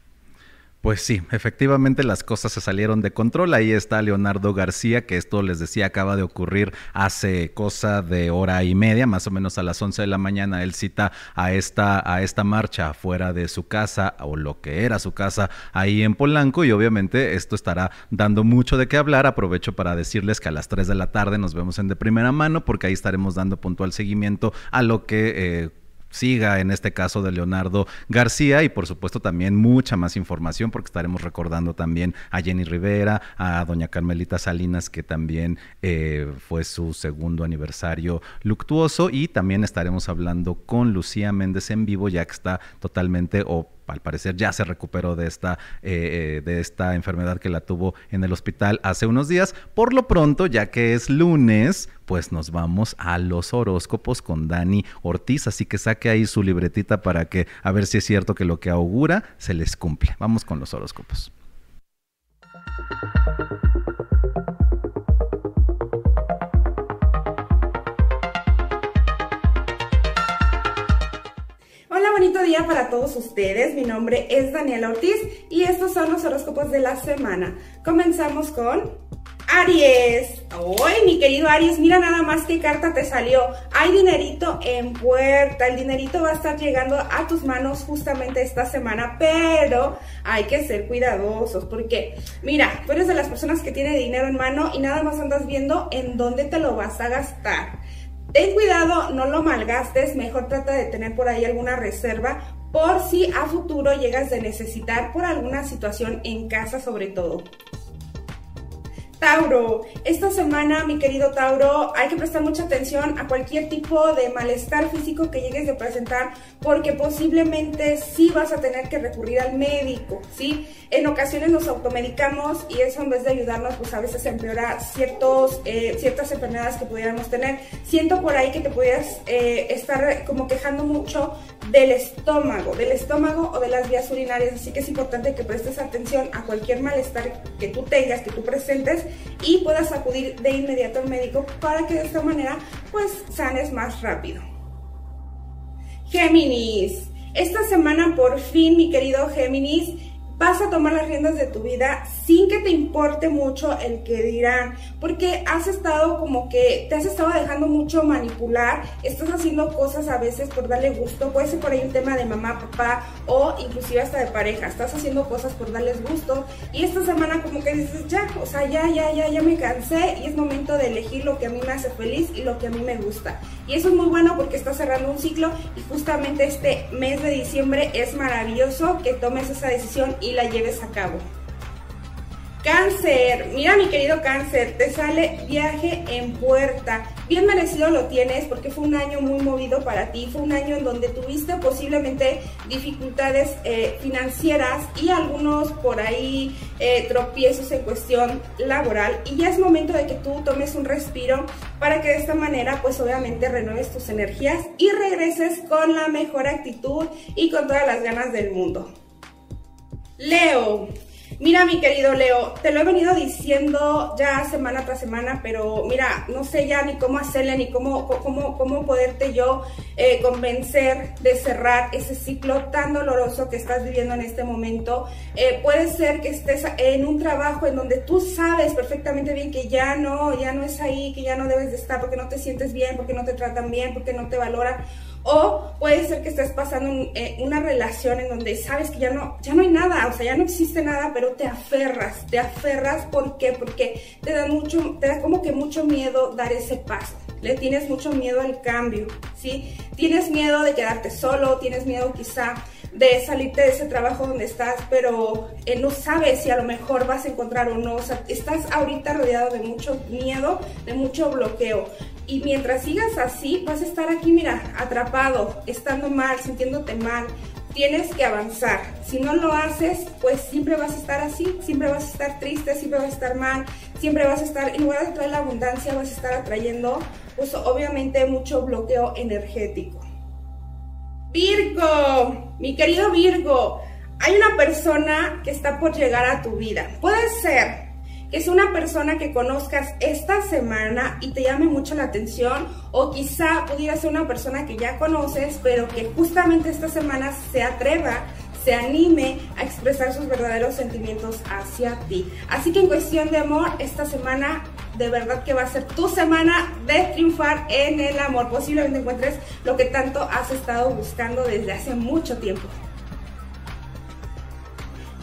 Pues sí, efectivamente las cosas se salieron de control. Ahí está Leonardo García, que esto les decía acaba de ocurrir hace cosa de hora y media, más o menos a las 11 de la mañana. Él cita a esta, a esta marcha fuera de su casa o lo que era su casa ahí en Polanco y obviamente esto estará dando mucho de qué hablar. Aprovecho para decirles que a las 3 de la tarde nos vemos en de primera mano porque ahí estaremos dando puntual seguimiento a lo que... Eh, siga en este caso de Leonardo García y por supuesto también mucha más información porque estaremos recordando también a Jenny Rivera, a doña Carmelita Salinas que también eh, fue su segundo aniversario luctuoso y también estaremos hablando con Lucía Méndez en vivo ya que está totalmente o al parecer ya se recuperó de esta, eh, eh, de esta enfermedad que la tuvo en el hospital hace unos días. Por lo pronto, ya que es lunes, pues nos vamos a los horóscopos con Dani Ortiz. Así que saque ahí su libretita para que a ver si es cierto que lo que augura se les cumple. Vamos con los horóscopos. Bonito día para todos ustedes. Mi nombre es Daniela Ortiz y estos son los horóscopos de la semana. Comenzamos con Aries. Hoy, mi querido Aries, mira nada más qué carta te salió. Hay dinerito en puerta. El dinerito va a estar llegando a tus manos justamente esta semana, pero hay que ser cuidadosos porque, mira, tú eres de las personas que tiene dinero en mano y nada más andas viendo en dónde te lo vas a gastar. Ten cuidado, no lo malgastes, mejor trata de tener por ahí alguna reserva por si a futuro llegas de necesitar por alguna situación en casa sobre todo. Tauro, esta semana, mi querido Tauro, hay que prestar mucha atención a cualquier tipo de malestar físico que llegues a presentar, porque posiblemente sí vas a tener que recurrir al médico, ¿sí? En ocasiones nos automedicamos y eso en vez de ayudarnos, pues a veces empeora ciertos, eh, ciertas enfermedades que pudiéramos tener. Siento por ahí que te pudieras eh, estar como quejando mucho del estómago, del estómago o de las vías urinarias, así que es importante que prestes atención a cualquier malestar que tú tengas, que tú presentes y puedas acudir de inmediato al médico para que de esta manera pues sanes más rápido. Géminis, esta semana por fin mi querido Géminis vas a tomar las riendas de tu vida sin que te importe mucho el que dirán, porque has estado como que te has estado dejando mucho manipular, estás haciendo cosas a veces por darle gusto, puede ser por ahí un tema de mamá, papá o inclusive hasta de pareja, estás haciendo cosas por darles gusto y esta semana como que dices, ya, o sea, ya, ya, ya, ya me cansé y es momento de elegir lo que a mí me hace feliz y lo que a mí me gusta. Y eso es muy bueno porque estás cerrando un ciclo y justamente este mes de diciembre es maravilloso que tomes esa decisión y la lleves a cabo. Cáncer, mira mi querido cáncer, te sale viaje en puerta. Bien merecido lo tienes porque fue un año muy movido para ti, fue un año en donde tuviste posiblemente dificultades eh, financieras y algunos por ahí eh, tropiezos en cuestión laboral y ya es momento de que tú tomes un respiro para que de esta manera pues obviamente renueves tus energías y regreses con la mejor actitud y con todas las ganas del mundo. Leo, Mira, mi querido Leo, te lo he venido diciendo ya semana tras semana, pero mira, no sé ya ni cómo hacerle, ni cómo, cómo, cómo poderte yo eh, convencer de cerrar ese ciclo tan doloroso que estás viviendo en este momento. Eh, puede ser que estés en un trabajo en donde tú sabes perfectamente bien que ya no, ya no es ahí, que ya no debes de estar porque no te sientes bien, porque no te tratan bien, porque no te valoran o puede ser que estés pasando eh, una relación en donde sabes que ya no, ya no hay nada, o sea, ya no existe nada, pero te aferras, te aferras, ¿por qué? Porque te da mucho, te da como que mucho miedo dar ese paso. Le tienes mucho miedo al cambio, ¿sí? Tienes miedo de quedarte solo, tienes miedo quizá de salirte de ese trabajo donde estás, pero eh, no sabes si a lo mejor vas a encontrar o no. O sea, estás ahorita rodeado de mucho miedo, de mucho bloqueo. Y mientras sigas así, vas a estar aquí, mira, atrapado, estando mal, sintiéndote mal. Tienes que avanzar. Si no lo haces, pues siempre vas a estar así, siempre vas a estar triste, siempre vas a estar mal, siempre vas a estar, en lugar de traer la abundancia, vas a estar atrayendo, pues obviamente mucho bloqueo energético. Virgo, mi querido Virgo, hay una persona que está por llegar a tu vida. Puede ser es una persona que conozcas esta semana y te llame mucho la atención o quizá pudiera ser una persona que ya conoces pero que justamente esta semana se atreva se anime a expresar sus verdaderos sentimientos hacia ti. Así que en cuestión de amor, esta semana de verdad que va a ser tu semana de triunfar en el amor. Posiblemente encuentres lo que tanto has estado buscando desde hace mucho tiempo.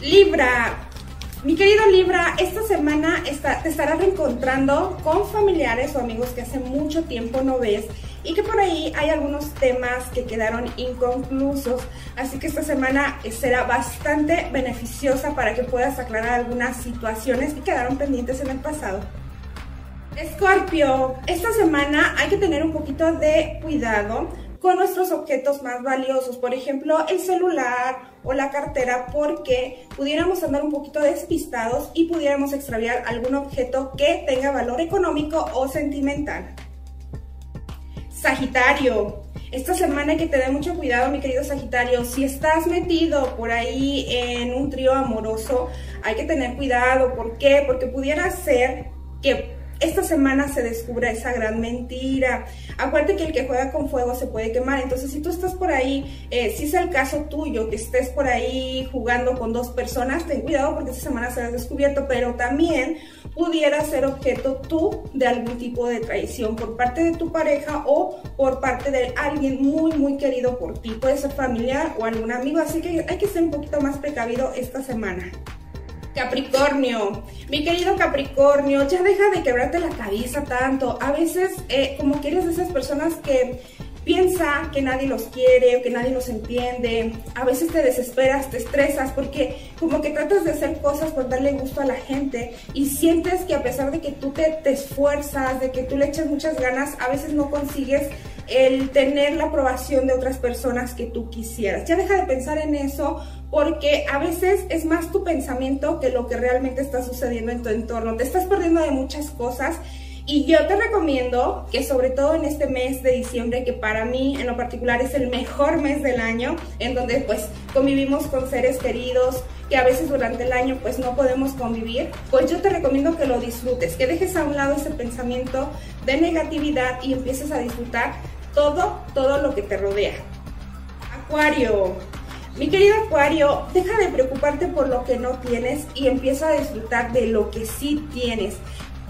Libra, mi querido Libra, esta semana te estarás reencontrando con familiares o amigos que hace mucho tiempo no ves y que por ahí hay algunos temas que quedaron inconclusos. Así que esta semana será bastante beneficiosa para que puedas aclarar algunas situaciones que quedaron pendientes en el pasado. Escorpio, esta semana hay que tener un poquito de cuidado con nuestros objetos más valiosos, por ejemplo el celular o la cartera, porque pudiéramos andar un poquito despistados y pudiéramos extraviar algún objeto que tenga valor económico o sentimental. Sagitario, esta semana hay que tener mucho cuidado, mi querido Sagitario. Si estás metido por ahí en un trío amoroso, hay que tener cuidado. ¿Por qué? Porque pudiera ser que esta semana se descubra esa gran mentira. Acuérdate que el que juega con fuego se puede quemar. Entonces, si tú estás por ahí, eh, si es el caso tuyo, que estés por ahí jugando con dos personas, ten cuidado porque esta semana se ha descubierto. Pero también pudiera ser objeto tú de algún tipo de traición por parte de tu pareja o por parte de alguien muy, muy querido por ti. Puede ser familiar o algún amigo. Así que hay que ser un poquito más precavido esta semana. Capricornio, mi querido Capricornio, ya deja de quebrarte la cabeza tanto. A veces, eh, como que eres de esas personas que piensa que nadie los quiere o que nadie los entiende. A veces te desesperas, te estresas porque como que tratas de hacer cosas por darle gusto a la gente y sientes que a pesar de que tú te, te esfuerzas, de que tú le echas muchas ganas, a veces no consigues el tener la aprobación de otras personas que tú quisieras. Ya deja de pensar en eso porque a veces es más tu pensamiento que lo que realmente está sucediendo en tu entorno. Te estás perdiendo de muchas cosas y yo te recomiendo que sobre todo en este mes de diciembre, que para mí en lo particular es el mejor mes del año, en donde pues convivimos con seres queridos, que a veces durante el año pues no podemos convivir, pues yo te recomiendo que lo disfrutes, que dejes a un lado ese pensamiento de negatividad y empieces a disfrutar todo, todo lo que te rodea. Acuario, mi querido Acuario, deja de preocuparte por lo que no tienes y empieza a disfrutar de lo que sí tienes.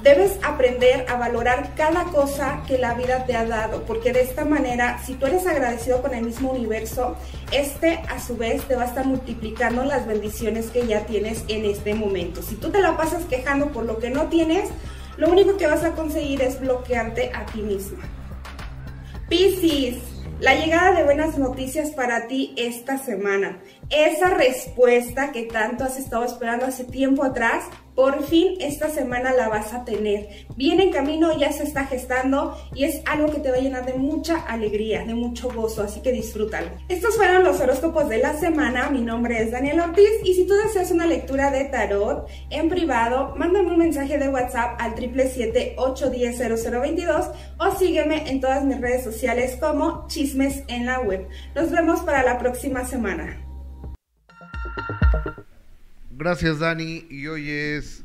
Debes aprender a valorar cada cosa que la vida te ha dado, porque de esta manera, si tú eres agradecido con el mismo universo, este a su vez te va a estar multiplicando las bendiciones que ya tienes en este momento. Si tú te la pasas quejando por lo que no tienes, lo único que vas a conseguir es bloquearte a ti misma. Piscis, la llegada de buenas noticias para ti esta semana. Esa respuesta que tanto has estado esperando hace tiempo atrás por fin esta semana la vas a tener. Viene en camino, ya se está gestando y es algo que te va a llenar de mucha alegría, de mucho gozo, así que disfrútalo. Estos fueron los horóscopos de la semana. Mi nombre es Daniel Ortiz y si tú deseas una lectura de tarot en privado, mándame un mensaje de WhatsApp al 777-810-0022 o sígueme en todas mis redes sociales como Chismes en la Web. Nos vemos para la próxima semana. Gracias, Dani. Y hoy es.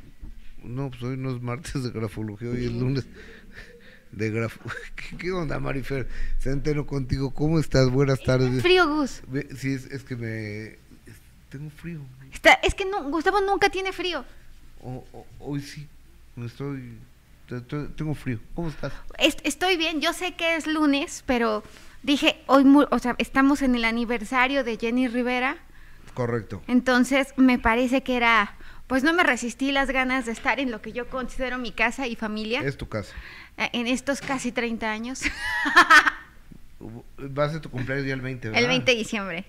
No, pues hoy no es martes de grafología, hoy es lunes de grafo. *laughs* ¿Qué, onda, Marifer? Se entero contigo. ¿Cómo estás? Buenas tardes. Frío, Gus. Sí, es, que me. Tengo frío. Está, es que no, Gustavo nunca tiene frío. hoy sí. Estoy. Tengo frío. ¿Cómo estás? estoy bien. Yo sé que es lunes, pero dije, hoy, o sea, estamos en el aniversario de Jenny Rivera Correcto. Entonces me parece que era, pues no me resistí las ganas de estar en lo que yo considero mi casa y familia. Es tu casa. Eh, en estos casi 30 años. Va a ser tu cumpleaños el 20, ¿verdad? El 20 de diciembre.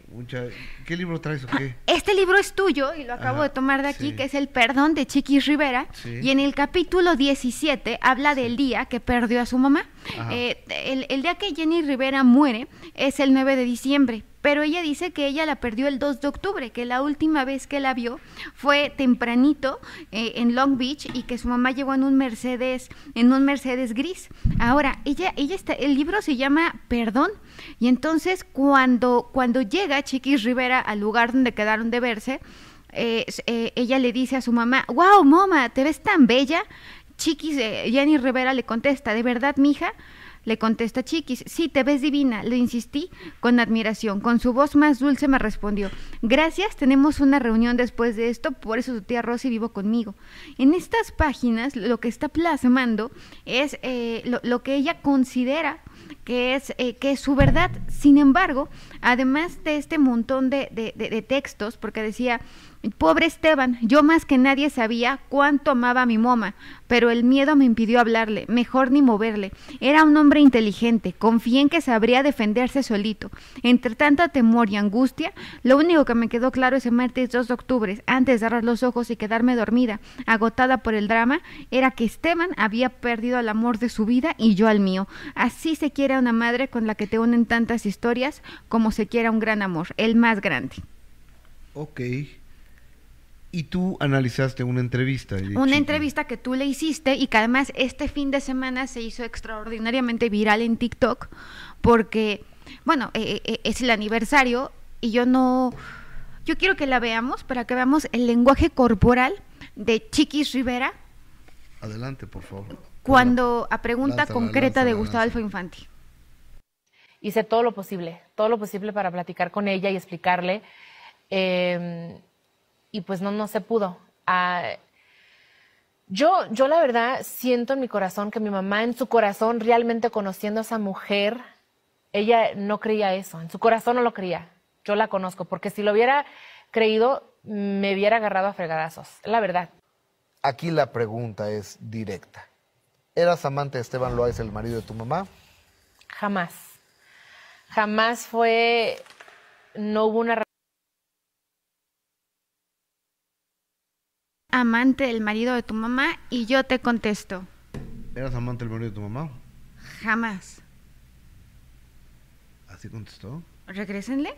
¿Qué libro traes o qué? Este libro es tuyo y lo acabo de tomar de aquí, que es El Perdón de Chiquis Rivera. Y en el capítulo 17 habla del día que perdió a su mamá. Eh, el, el día que Jenny Rivera muere es el 9 de diciembre pero ella dice que ella la perdió el 2 de octubre, que la última vez que la vio fue tempranito eh, en Long Beach y que su mamá llegó en un Mercedes, en un Mercedes gris. Ahora, ella, ella está, el libro se llama Perdón, y entonces cuando, cuando llega Chiquis Rivera al lugar donde quedaron de verse, eh, eh, ella le dice a su mamá, wow, mamá, te ves tan bella. Chiquis, Jenny Rivera le contesta, ¿de verdad, mija? Le contesta Chiquis, sí, te ves divina, le insistí con admiración. Con su voz más dulce me respondió, gracias, tenemos una reunión después de esto, por eso tu tía Rosy vivo conmigo. En estas páginas lo que está plasmando es eh, lo, que ella considera que es, eh, que es su verdad. Sin embargo, además de este montón de, de textos, porque decía, Pobre Esteban, yo más que nadie sabía cuánto amaba a mi moma, pero el miedo me impidió hablarle, mejor ni moverle. Era un hombre inteligente, confié en que sabría defenderse solito. Entre tanta temor y angustia, lo único que me quedó claro ese martes 2 de octubre, antes de cerrar los ojos y quedarme dormida, agotada por el drama, era que Esteban había perdido el amor de su vida y yo al mío. Así se quiere a una madre con la que te unen tantas historias como se quiera un gran amor, el más grande. Ok. Y tú analizaste una entrevista. Una entrevista que tú le hiciste y que además este fin de semana se hizo extraordinariamente viral en TikTok porque, bueno, eh, eh, es el aniversario y yo no... Yo quiero que la veamos para que veamos el lenguaje corporal de Chiquis Rivera. Adelante, por favor. Cuando a pregunta concreta de Gustavo Alfo Infanti. Hice todo lo posible, todo lo posible para platicar con ella y explicarle. Eh, y pues no, no se pudo. Ah, yo, yo la verdad siento en mi corazón que mi mamá en su corazón, realmente conociendo a esa mujer, ella no creía eso, en su corazón no lo creía. Yo la conozco, porque si lo hubiera creído, me hubiera agarrado a fregadazos, la verdad. Aquí la pregunta es directa. ¿Eras amante de Esteban Loaiz, el marido de tu mamá? Jamás. Jamás fue, no hubo una amante del marido de tu mamá y yo te contesto. ¿Eras amante del marido de tu mamá? Jamás. ¿Así contestó? Regrésenle.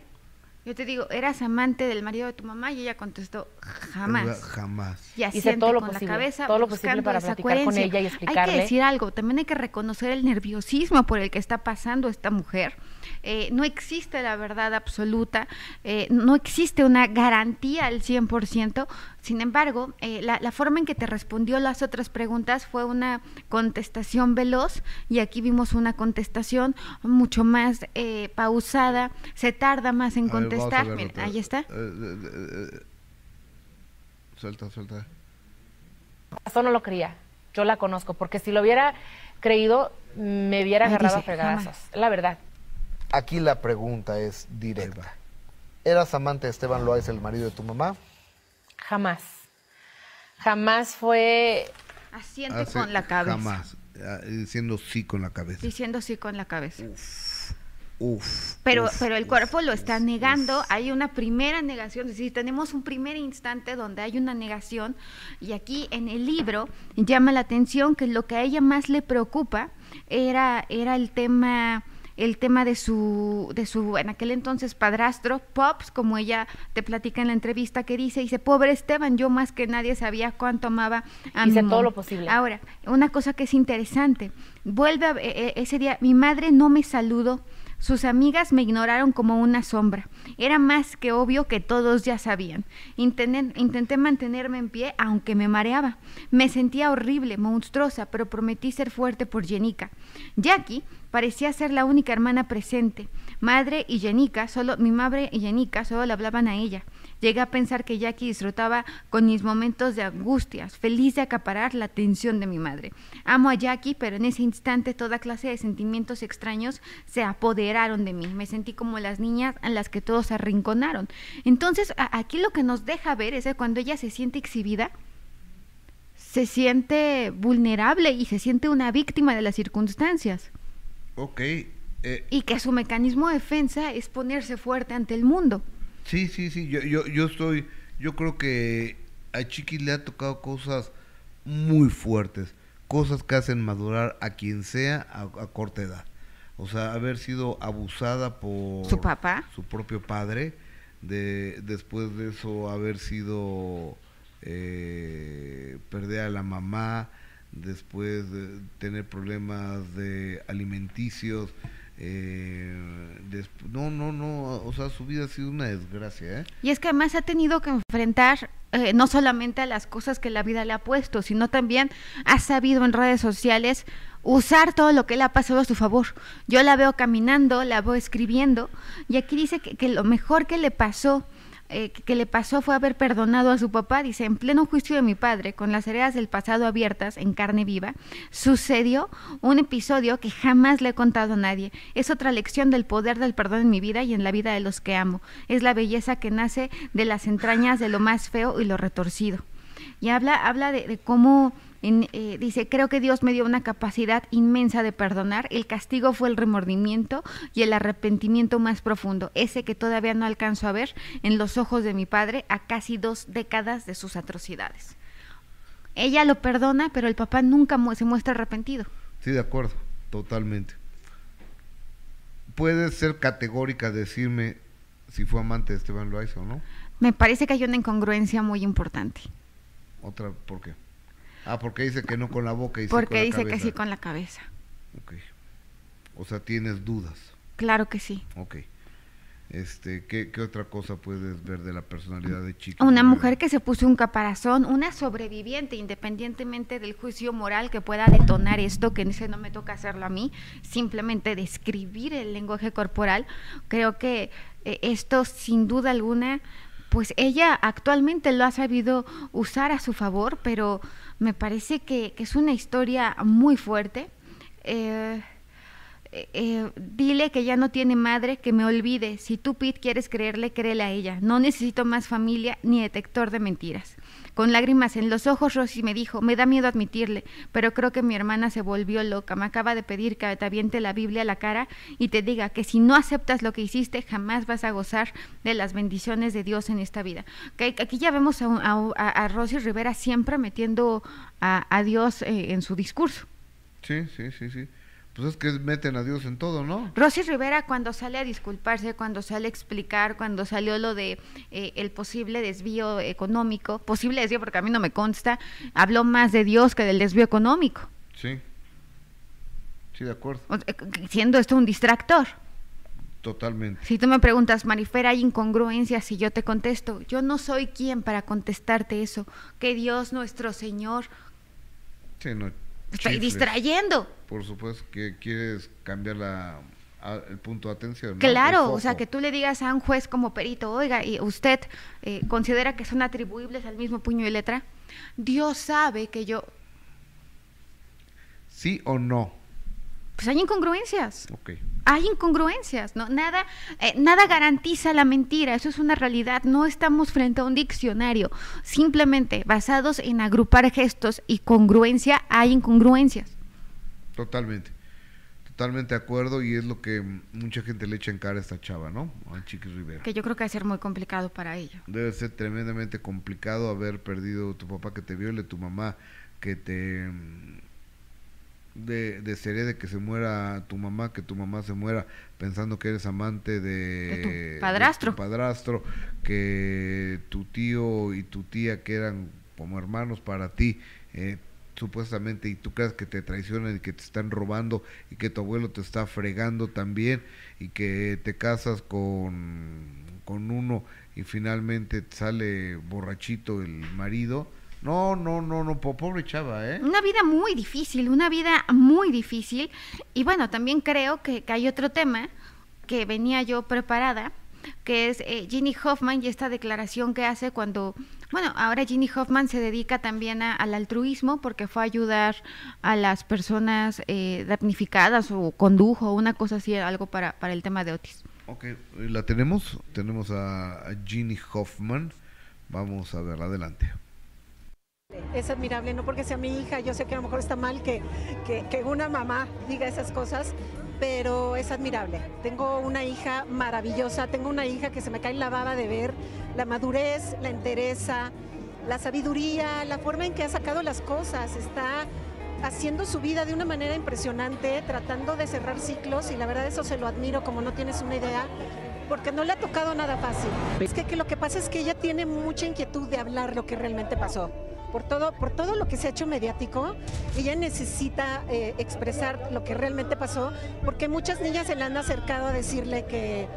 Yo te digo, eras amante del marido de tu mamá y ella contestó jamás. Jamás. Y Hice todo lo posible, cabeza, todo lo posible para platicar con ella y explicarle. Hay que decir algo, también hay que reconocer el nerviosismo por el que está pasando esta mujer. Eh, no existe la verdad absoluta, eh, no existe una garantía al 100%, sin embargo, eh, la, la, forma en que te respondió las otras preguntas fue una contestación veloz y aquí vimos una contestación mucho más pausada, se tarda más en contestar. ahí está. suelta, suelta. Eso no lo creía, yo la conozco, porque si lo hubiera creído, me hubiera agarrado a fregazos, la verdad. Aquí la pregunta es directa. ¿Eras amante de Esteban Loaiz, el marido de tu mamá? Jamás. Jamás fue... Asiente con la cabeza. Jamás. Ah, diciendo sí con la cabeza. Diciendo sí con la cabeza. Uf. pero, pero el cuerpo lo está negando. Hay una primera negación. Es decir, tenemos un primer instante donde hay una negación. Y aquí en el libro llama la atención que lo que a ella más le preocupa era, era el tema el tema de su, de su, en aquel entonces padrastro, Pops, como ella te platica en la entrevista que dice, dice, pobre Esteban, yo más que nadie sabía cuánto amaba a Hice todo lo posible. Ahora, una cosa que es interesante, vuelve a, e, e, ese día, mi madre no me saludó, sus amigas me ignoraron como una sombra. Era más que obvio que todos ya sabían. Intenté, intenté, mantenerme en pie aunque me mareaba. Me sentía horrible, monstruosa, pero prometí ser fuerte por Jenica. Jackie parecía ser la única hermana presente. Madre y Jenica, solo mi madre y Jenica solo le hablaban a ella. Llegué a pensar que Jackie disfrutaba con mis momentos de angustias, feliz de acaparar la atención de mi madre. Amo a Jackie, pero en ese instante toda clase de sentimientos extraños se apoderaron de mí. Me sentí como las niñas a las que todos arrinconaron. Entonces, aquí lo que nos deja ver es que cuando ella se siente exhibida, se siente vulnerable y se siente una víctima de las circunstancias. Ok. Eh, y que su mecanismo de defensa es ponerse fuerte ante el mundo. Sí, sí, sí, yo, yo, yo estoy, yo creo que a Chiqui le ha tocado cosas muy fuertes, cosas que hacen madurar a quien sea a, corta edad. O sea, haber sido abusada por su papá, su propio padre, de después de eso haber sido eh, perder a la mamá, después de tener problemas de alimenticios, Eh, no, no, no, o sea, su vida ha sido una desgracia. ¿eh? Y es que además ha tenido que enfrentar eh, no solamente a las cosas que la vida le ha puesto, sino también ha sabido en redes sociales usar todo lo que le ha pasado a su favor. Yo la veo caminando, la veo escribiendo, y aquí dice que, que lo mejor que le pasó eh, que le pasó fue haber perdonado a su papá, dice, en pleno juicio de mi padre, con las heridas del pasado abiertas en carne viva, sucedió un episodio que jamás le he contado a nadie. Es otra lección del poder del perdón en mi vida y en la vida de los que amo. Es la belleza que nace de las entrañas de lo más feo y lo retorcido. Y habla, habla de cómo eh, dice, creo que Dios me dio una capacidad inmensa de perdonar. El castigo fue el remordimiento y el arrepentimiento más profundo, ese que todavía no alcanzo a ver en los ojos de mi padre a casi dos décadas de sus atrocidades. Ella lo perdona, pero el papá nunca se muestra arrepentido. Sí, de acuerdo, totalmente. ¿Puede ser categórica decirme si fue amante de Esteban Loaiza o no? Me parece que hay una incongruencia muy importante. ¿Otra por qué? Ah, porque dice que no con la boca y Porque dice que sí con la cabeza. Ok. O sea, tienes dudas. Claro que sí. Ok. Este, ¿qué, otra cosa puedes ver de la personalidad de Chica? Una mujer que se puso un caparazón, una sobreviviente, independientemente del juicio moral que pueda detonar esto, que ese no me toca hacerlo a mí, simplemente describir el lenguaje corporal. Creo que eh, esto, sin duda alguna, pues ella actualmente lo ha sabido usar a su favor, pero me parece que, es una historia muy fuerte. Eh, eh, dile que ya no tiene madre, que me olvide. Si tú, Pete, quieres creerle, créele a ella. No necesito más familia ni detector de mentiras. Con lágrimas en los ojos, Rosy me dijo, me da miedo admitirle, pero creo que mi hermana se volvió loca. Me acaba de pedir que te aviente la Biblia a la cara y te diga que si no aceptas lo que hiciste, jamás vas a gozar de las bendiciones de Dios en esta vida. Que aquí ya vemos a, Rosy Rivera siempre metiendo a, Dios eh, en su discurso. Sí, sí, sí, sí. Pues es que meten a Dios en todo, ¿no? Rosy Rivera cuando sale a disculparse, cuando sale a explicar, cuando salió lo de eh, el posible desvío económico, posible desvío porque a mí no me consta, habló más de Dios que del desvío económico. Sí. Sí, de acuerdo. Siendo esto un distractor. Totalmente. Si tú me preguntas, Marifera, hay incongruencias y yo te contesto, yo no soy quien para contestarte eso. Que Dios nuestro Señor sí, no, Estoy distrayendo. Por supuesto que quieres cambiar la, el punto de atención. Claro, o sea, que tú le digas a un juez como perito, oiga, ¿y usted eh, considera que son atribuibles al mismo puño y letra? Dios sabe que yo... ¿Sí o no? Pues hay incongruencias. Hay incongruencias, ¿no? Nada, eh, nada garantiza la mentira, eso es una realidad, no estamos frente a un diccionario, simplemente basados en agrupar gestos y congruencia, hay incongruencias. Totalmente, totalmente de acuerdo y es lo que mucha gente le echa en cara a esta chava, ¿no? A Chiquis Rivera. Que yo creo que debe ser muy complicado para ella. Debe ser tremendamente complicado haber perdido tu papá que te viole, tu mamá que te de, de sería de que se muera tu mamá, que tu mamá se muera pensando que eres amante de, tu padrastro. padrastro, que tu tío y tu tía que eran como hermanos para ti, eh, supuestamente, y tú crees que te traicionan y que te están robando y que tu abuelo te está fregando también y que te casas con, con uno y finalmente sale borrachito el marido, no, no, no, no, pobre chava, ¿eh? Una vida muy difícil, una vida muy difícil. Y bueno, también creo que, hay otro tema que venía yo preparada, que es eh, Ginny Hoffman y esta declaración que hace cuando, bueno, ahora Ginny Hoffman se dedica también al altruismo porque fue a ayudar a las personas eh, damnificadas o condujo, una cosa así, algo para, para el tema de Otis. Ok, la tenemos, tenemos a, a Ginny Hoffman, vamos a verla adelante. Es admirable, no porque sea mi hija, yo sé que a lo mejor está mal que, que, una mamá diga esas cosas, pero es admirable. Tengo una hija maravillosa, tengo una hija que se me cae la baba de ver la madurez, la entereza, la sabiduría, la forma en que ha sacado las cosas, está haciendo su vida de una manera impresionante, tratando de cerrar ciclos y la verdad eso se lo admiro como no tienes una idea, porque no le ha tocado nada fácil. Es que, que lo que pasa es que ella tiene mucha inquietud de hablar lo que realmente pasó por todo, por todo lo que se ha hecho mediático, ella necesita eh, expresar lo que realmente pasó, porque muchas niñas se le han acercado a decirle que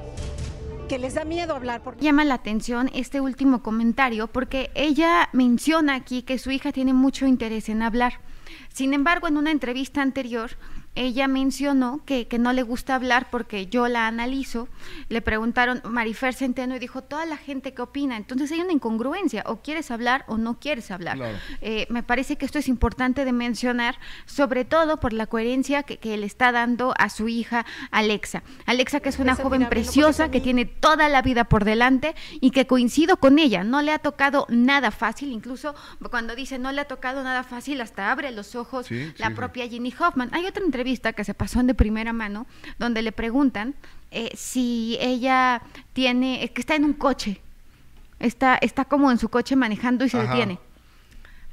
que les da miedo hablar. Llama la atención este último comentario porque ella menciona aquí que su hija tiene mucho interés en hablar. Sin embargo, en una entrevista anterior, ella mencionó que, que, no le gusta hablar porque yo la analizo. Le preguntaron, Marifer Centeno, y dijo, toda la gente que opina. Entonces hay una incongruencia, o quieres hablar o no quieres hablar. Eh, me parece que esto es importante de mencionar, sobre todo por la coherencia que, que le está dando a su hija Alexa. Alexa, que es una joven preciosa, que tiene toda la vida por delante y que coincido con ella, no le ha tocado nada fácil, incluso cuando dice no le ha tocado nada fácil, hasta abre los ojos la propia Ginny Hoffman. Hay otra entrevista que se pasó de primera mano, donde le preguntan eh, si ella tiene, que está en un coche, está, está como en su coche manejando y se detiene.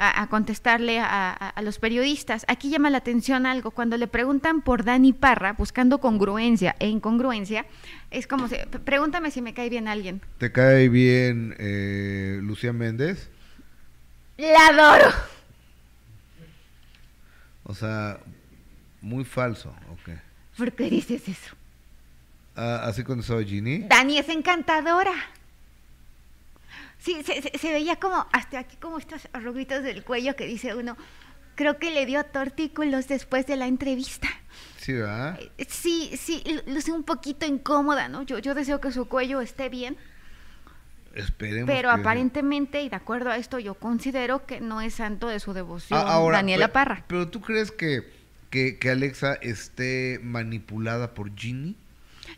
A, contestarle a, los periodistas. Aquí llama la atención algo, cuando le preguntan por Dani Parra, buscando congruencia e incongruencia, es como, si, pregúntame si me cae bien alguien. ¿Te cae bien eh, Lucía Méndez? La adoro. O sea, muy falso, ok. ¿Por qué dices eso? Ah, ¿Así contestaba Ginny? Dani es encantadora. Sí, se, veía como, hasta aquí como estos arruguitos del cuello que dice uno, creo que le dio tortículos después de la entrevista. Sí, ¿verdad? Eh, sí, sí, luce un poquito incómoda, ¿no? Yo, yo deseo que su cuello esté bien. Esperemos. Pero aparentemente, y de acuerdo a esto, yo considero que no es santo de su devoción ah, Daniela Parra. Pero tú crees que que, Alexa esté manipulada por Ginny?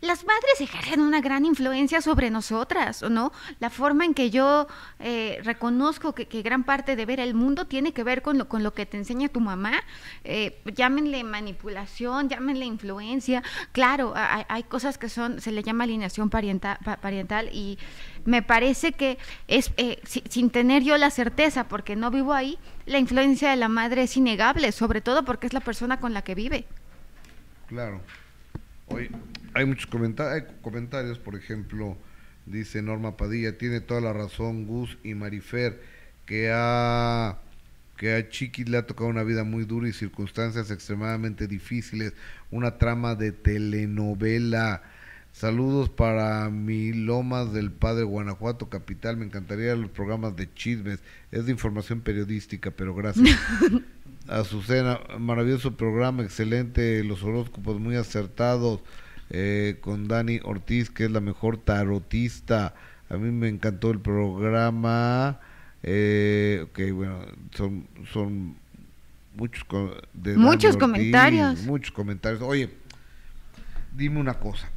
Las madres ejercen una gran influencia sobre nosotras, ¿no? La forma en que yo eh, reconozco que, gran parte de ver el mundo tiene que ver con lo, con lo que te enseña tu mamá. Eh, llámenle manipulación, llámenle influencia. Claro, hay, cosas que son, se le llama alineación parental, parental y me parece que es, eh, sin tener yo la certeza, porque no vivo ahí, la influencia de la madre es innegable, sobre todo porque es la persona con la que vive. Claro. Hoy hay muchos comentarios, comentarios, por ejemplo, dice Norma Padilla, tiene toda la razón Gus y Marifer, que a, que a Chiqui le ha tocado una vida muy dura y circunstancias extremadamente difíciles, una trama de telenovela Saludos para mi Lomas del Padre Guanajuato Capital. Me encantaría los programas de chismes. Es de información periodística, pero gracias. *laughs* Azucena, maravilloso programa, excelente. Los horóscopos muy acertados. Eh, con Dani Ortiz, que es la mejor tarotista. A mí me encantó el programa. Eh, ok, bueno, son, son muchos, de muchos comentarios. Muchos comentarios. Oye, dime una cosa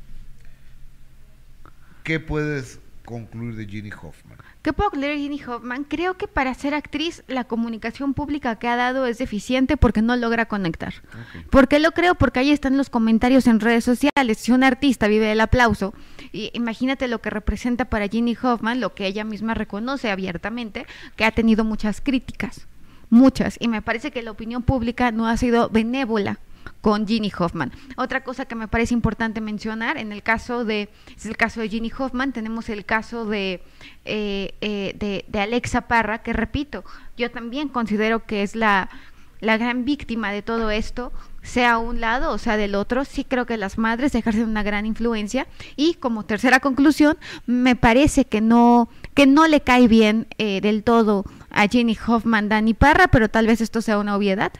¿Qué puedes concluir de Ginny Hoffman? ¿Qué puedo de Ginny Hoffman? Creo que para ser actriz la comunicación pública que ha dado es deficiente porque no logra conectar. ¿Por qué lo creo? Porque ahí están los comentarios en redes sociales. Si un artista vive del aplauso, y imagínate lo que representa para Ginny Hoffman, lo que ella misma reconoce abiertamente, que ha tenido muchas críticas, muchas, y me parece que la opinión pública no ha sido benévola con Ginny Hoffman. Otra cosa que me parece importante mencionar, en el caso de, es el caso de Ginny Hoffman, tenemos el caso de, eh, eh, de, Alexa Parra, que repito, yo también considero que es la, la gran víctima de todo esto, sea un lado o sea del otro, sí creo que las madres ejercen una gran influencia y como tercera conclusión, me parece que no, que no le cae bien eh, del todo a Ginny Hoffman, Dani Parra, pero tal vez esto sea una obviedad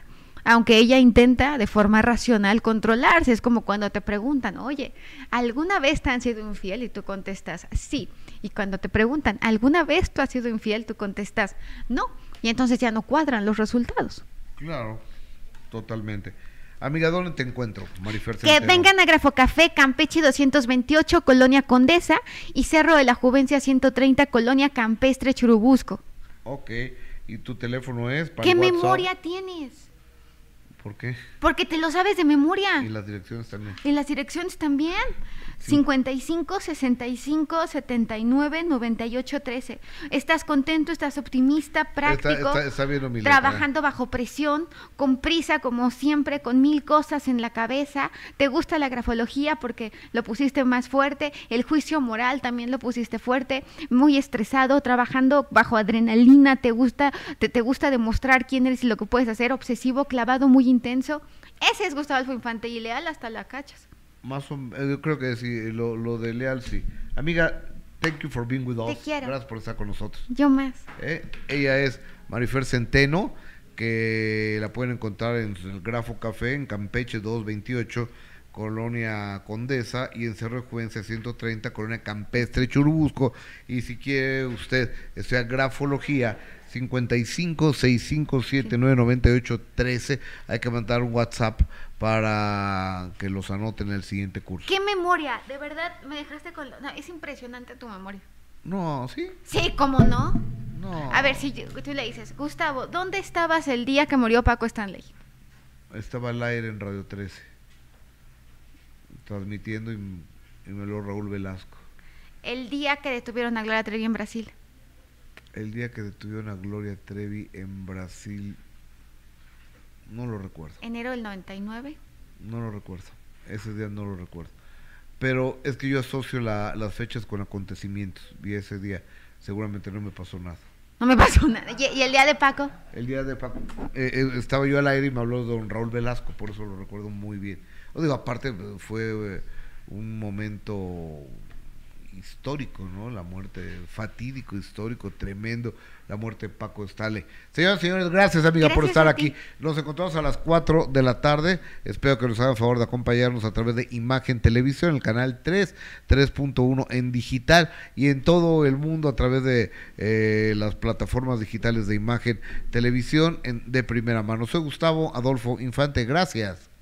aunque ella intenta de forma racional controlarse. Es como cuando te preguntan, oye, ¿alguna vez te han sido infiel? Y tú contestas, sí. Y cuando te preguntan, ¿alguna vez tú has sido infiel? Tú contestas, no. Y entonces ya no cuadran los resultados. Claro, totalmente. Amiga, ¿dónde te encuentro, Marifer? Que vengan a Grafocafé, Campeche 228, Colonia Condesa, y Cerro de la Juvencia 130, Colonia Campestre, Churubusco. Ok, ¿y tu teléfono es? ¿Qué memoria tienes? ¿Por qué? Porque te lo sabes de memoria. Y las direcciones también. Y las direcciones también. 55 65 79 98 13. Estás contento, estás optimista, práctico, trabajando bajo presión, con prisa como siempre, con mil cosas en la cabeza. Te gusta la grafología porque lo pusiste más fuerte, el juicio moral también lo pusiste fuerte, muy estresado, trabajando bajo adrenalina, te gusta te, te gusta demostrar quién eres y lo que puedes hacer, obsesivo, clavado, muy intenso. Ese es Gustavo Infante y leal hasta la cachas. Más o, eh, yo creo que sí, lo, lo de leal sí. Amiga, thank you for being with us. Te quiero. Gracias por estar con nosotros. Yo más. ¿Eh? Ella es Marifer Centeno, que la pueden encontrar en el Grafo Café, en Campeche 228, Colonia Condesa, y en Cerro de Juvencia 130, Colonia Campestre, Churubusco. Y si quiere usted estudiar grafología, 55 657 98 13. Hay que mandar un WhatsApp para que los anoten en el siguiente curso. ¿Qué memoria? De verdad, me dejaste con... No, es impresionante tu memoria. No, ¿sí? Sí, ¿cómo no? No. A ver, si tú le dices, Gustavo, ¿dónde estabas el día que murió Paco Stanley? Estaba al aire en Radio 13, transmitiendo y, y me lo Raúl Velasco. El día que detuvieron a Gloria Trevi en Brasil el día que detuvieron a Gloria Trevi en Brasil, no lo recuerdo. ¿Enero del 99? No lo recuerdo, ese día no lo recuerdo. Pero es que yo asocio las fechas con acontecimientos y ese día seguramente no me pasó nada. No me *laughs* pasó nada. ¿Y, el día de Paco? El día de Paco. Eh, eh, estaba yo al aire y me habló don Raúl Velasco, por eso lo recuerdo muy bien. O digo, aparte fue eh, un momento histórico, ¿no? La muerte, fatídico, histórico, tremendo, la muerte de Paco Estale. Señoras y señores, gracias amiga por estar aquí. Nos encontramos a las 4 de la tarde. Espero que nos hagan favor de acompañarnos a través de Imagen Televisión, el canal 3, 3.1 en digital y en todo el mundo a través de eh, las plataformas digitales de Imagen Televisión en, de primera mano. Soy Gustavo Adolfo Infante, gracias.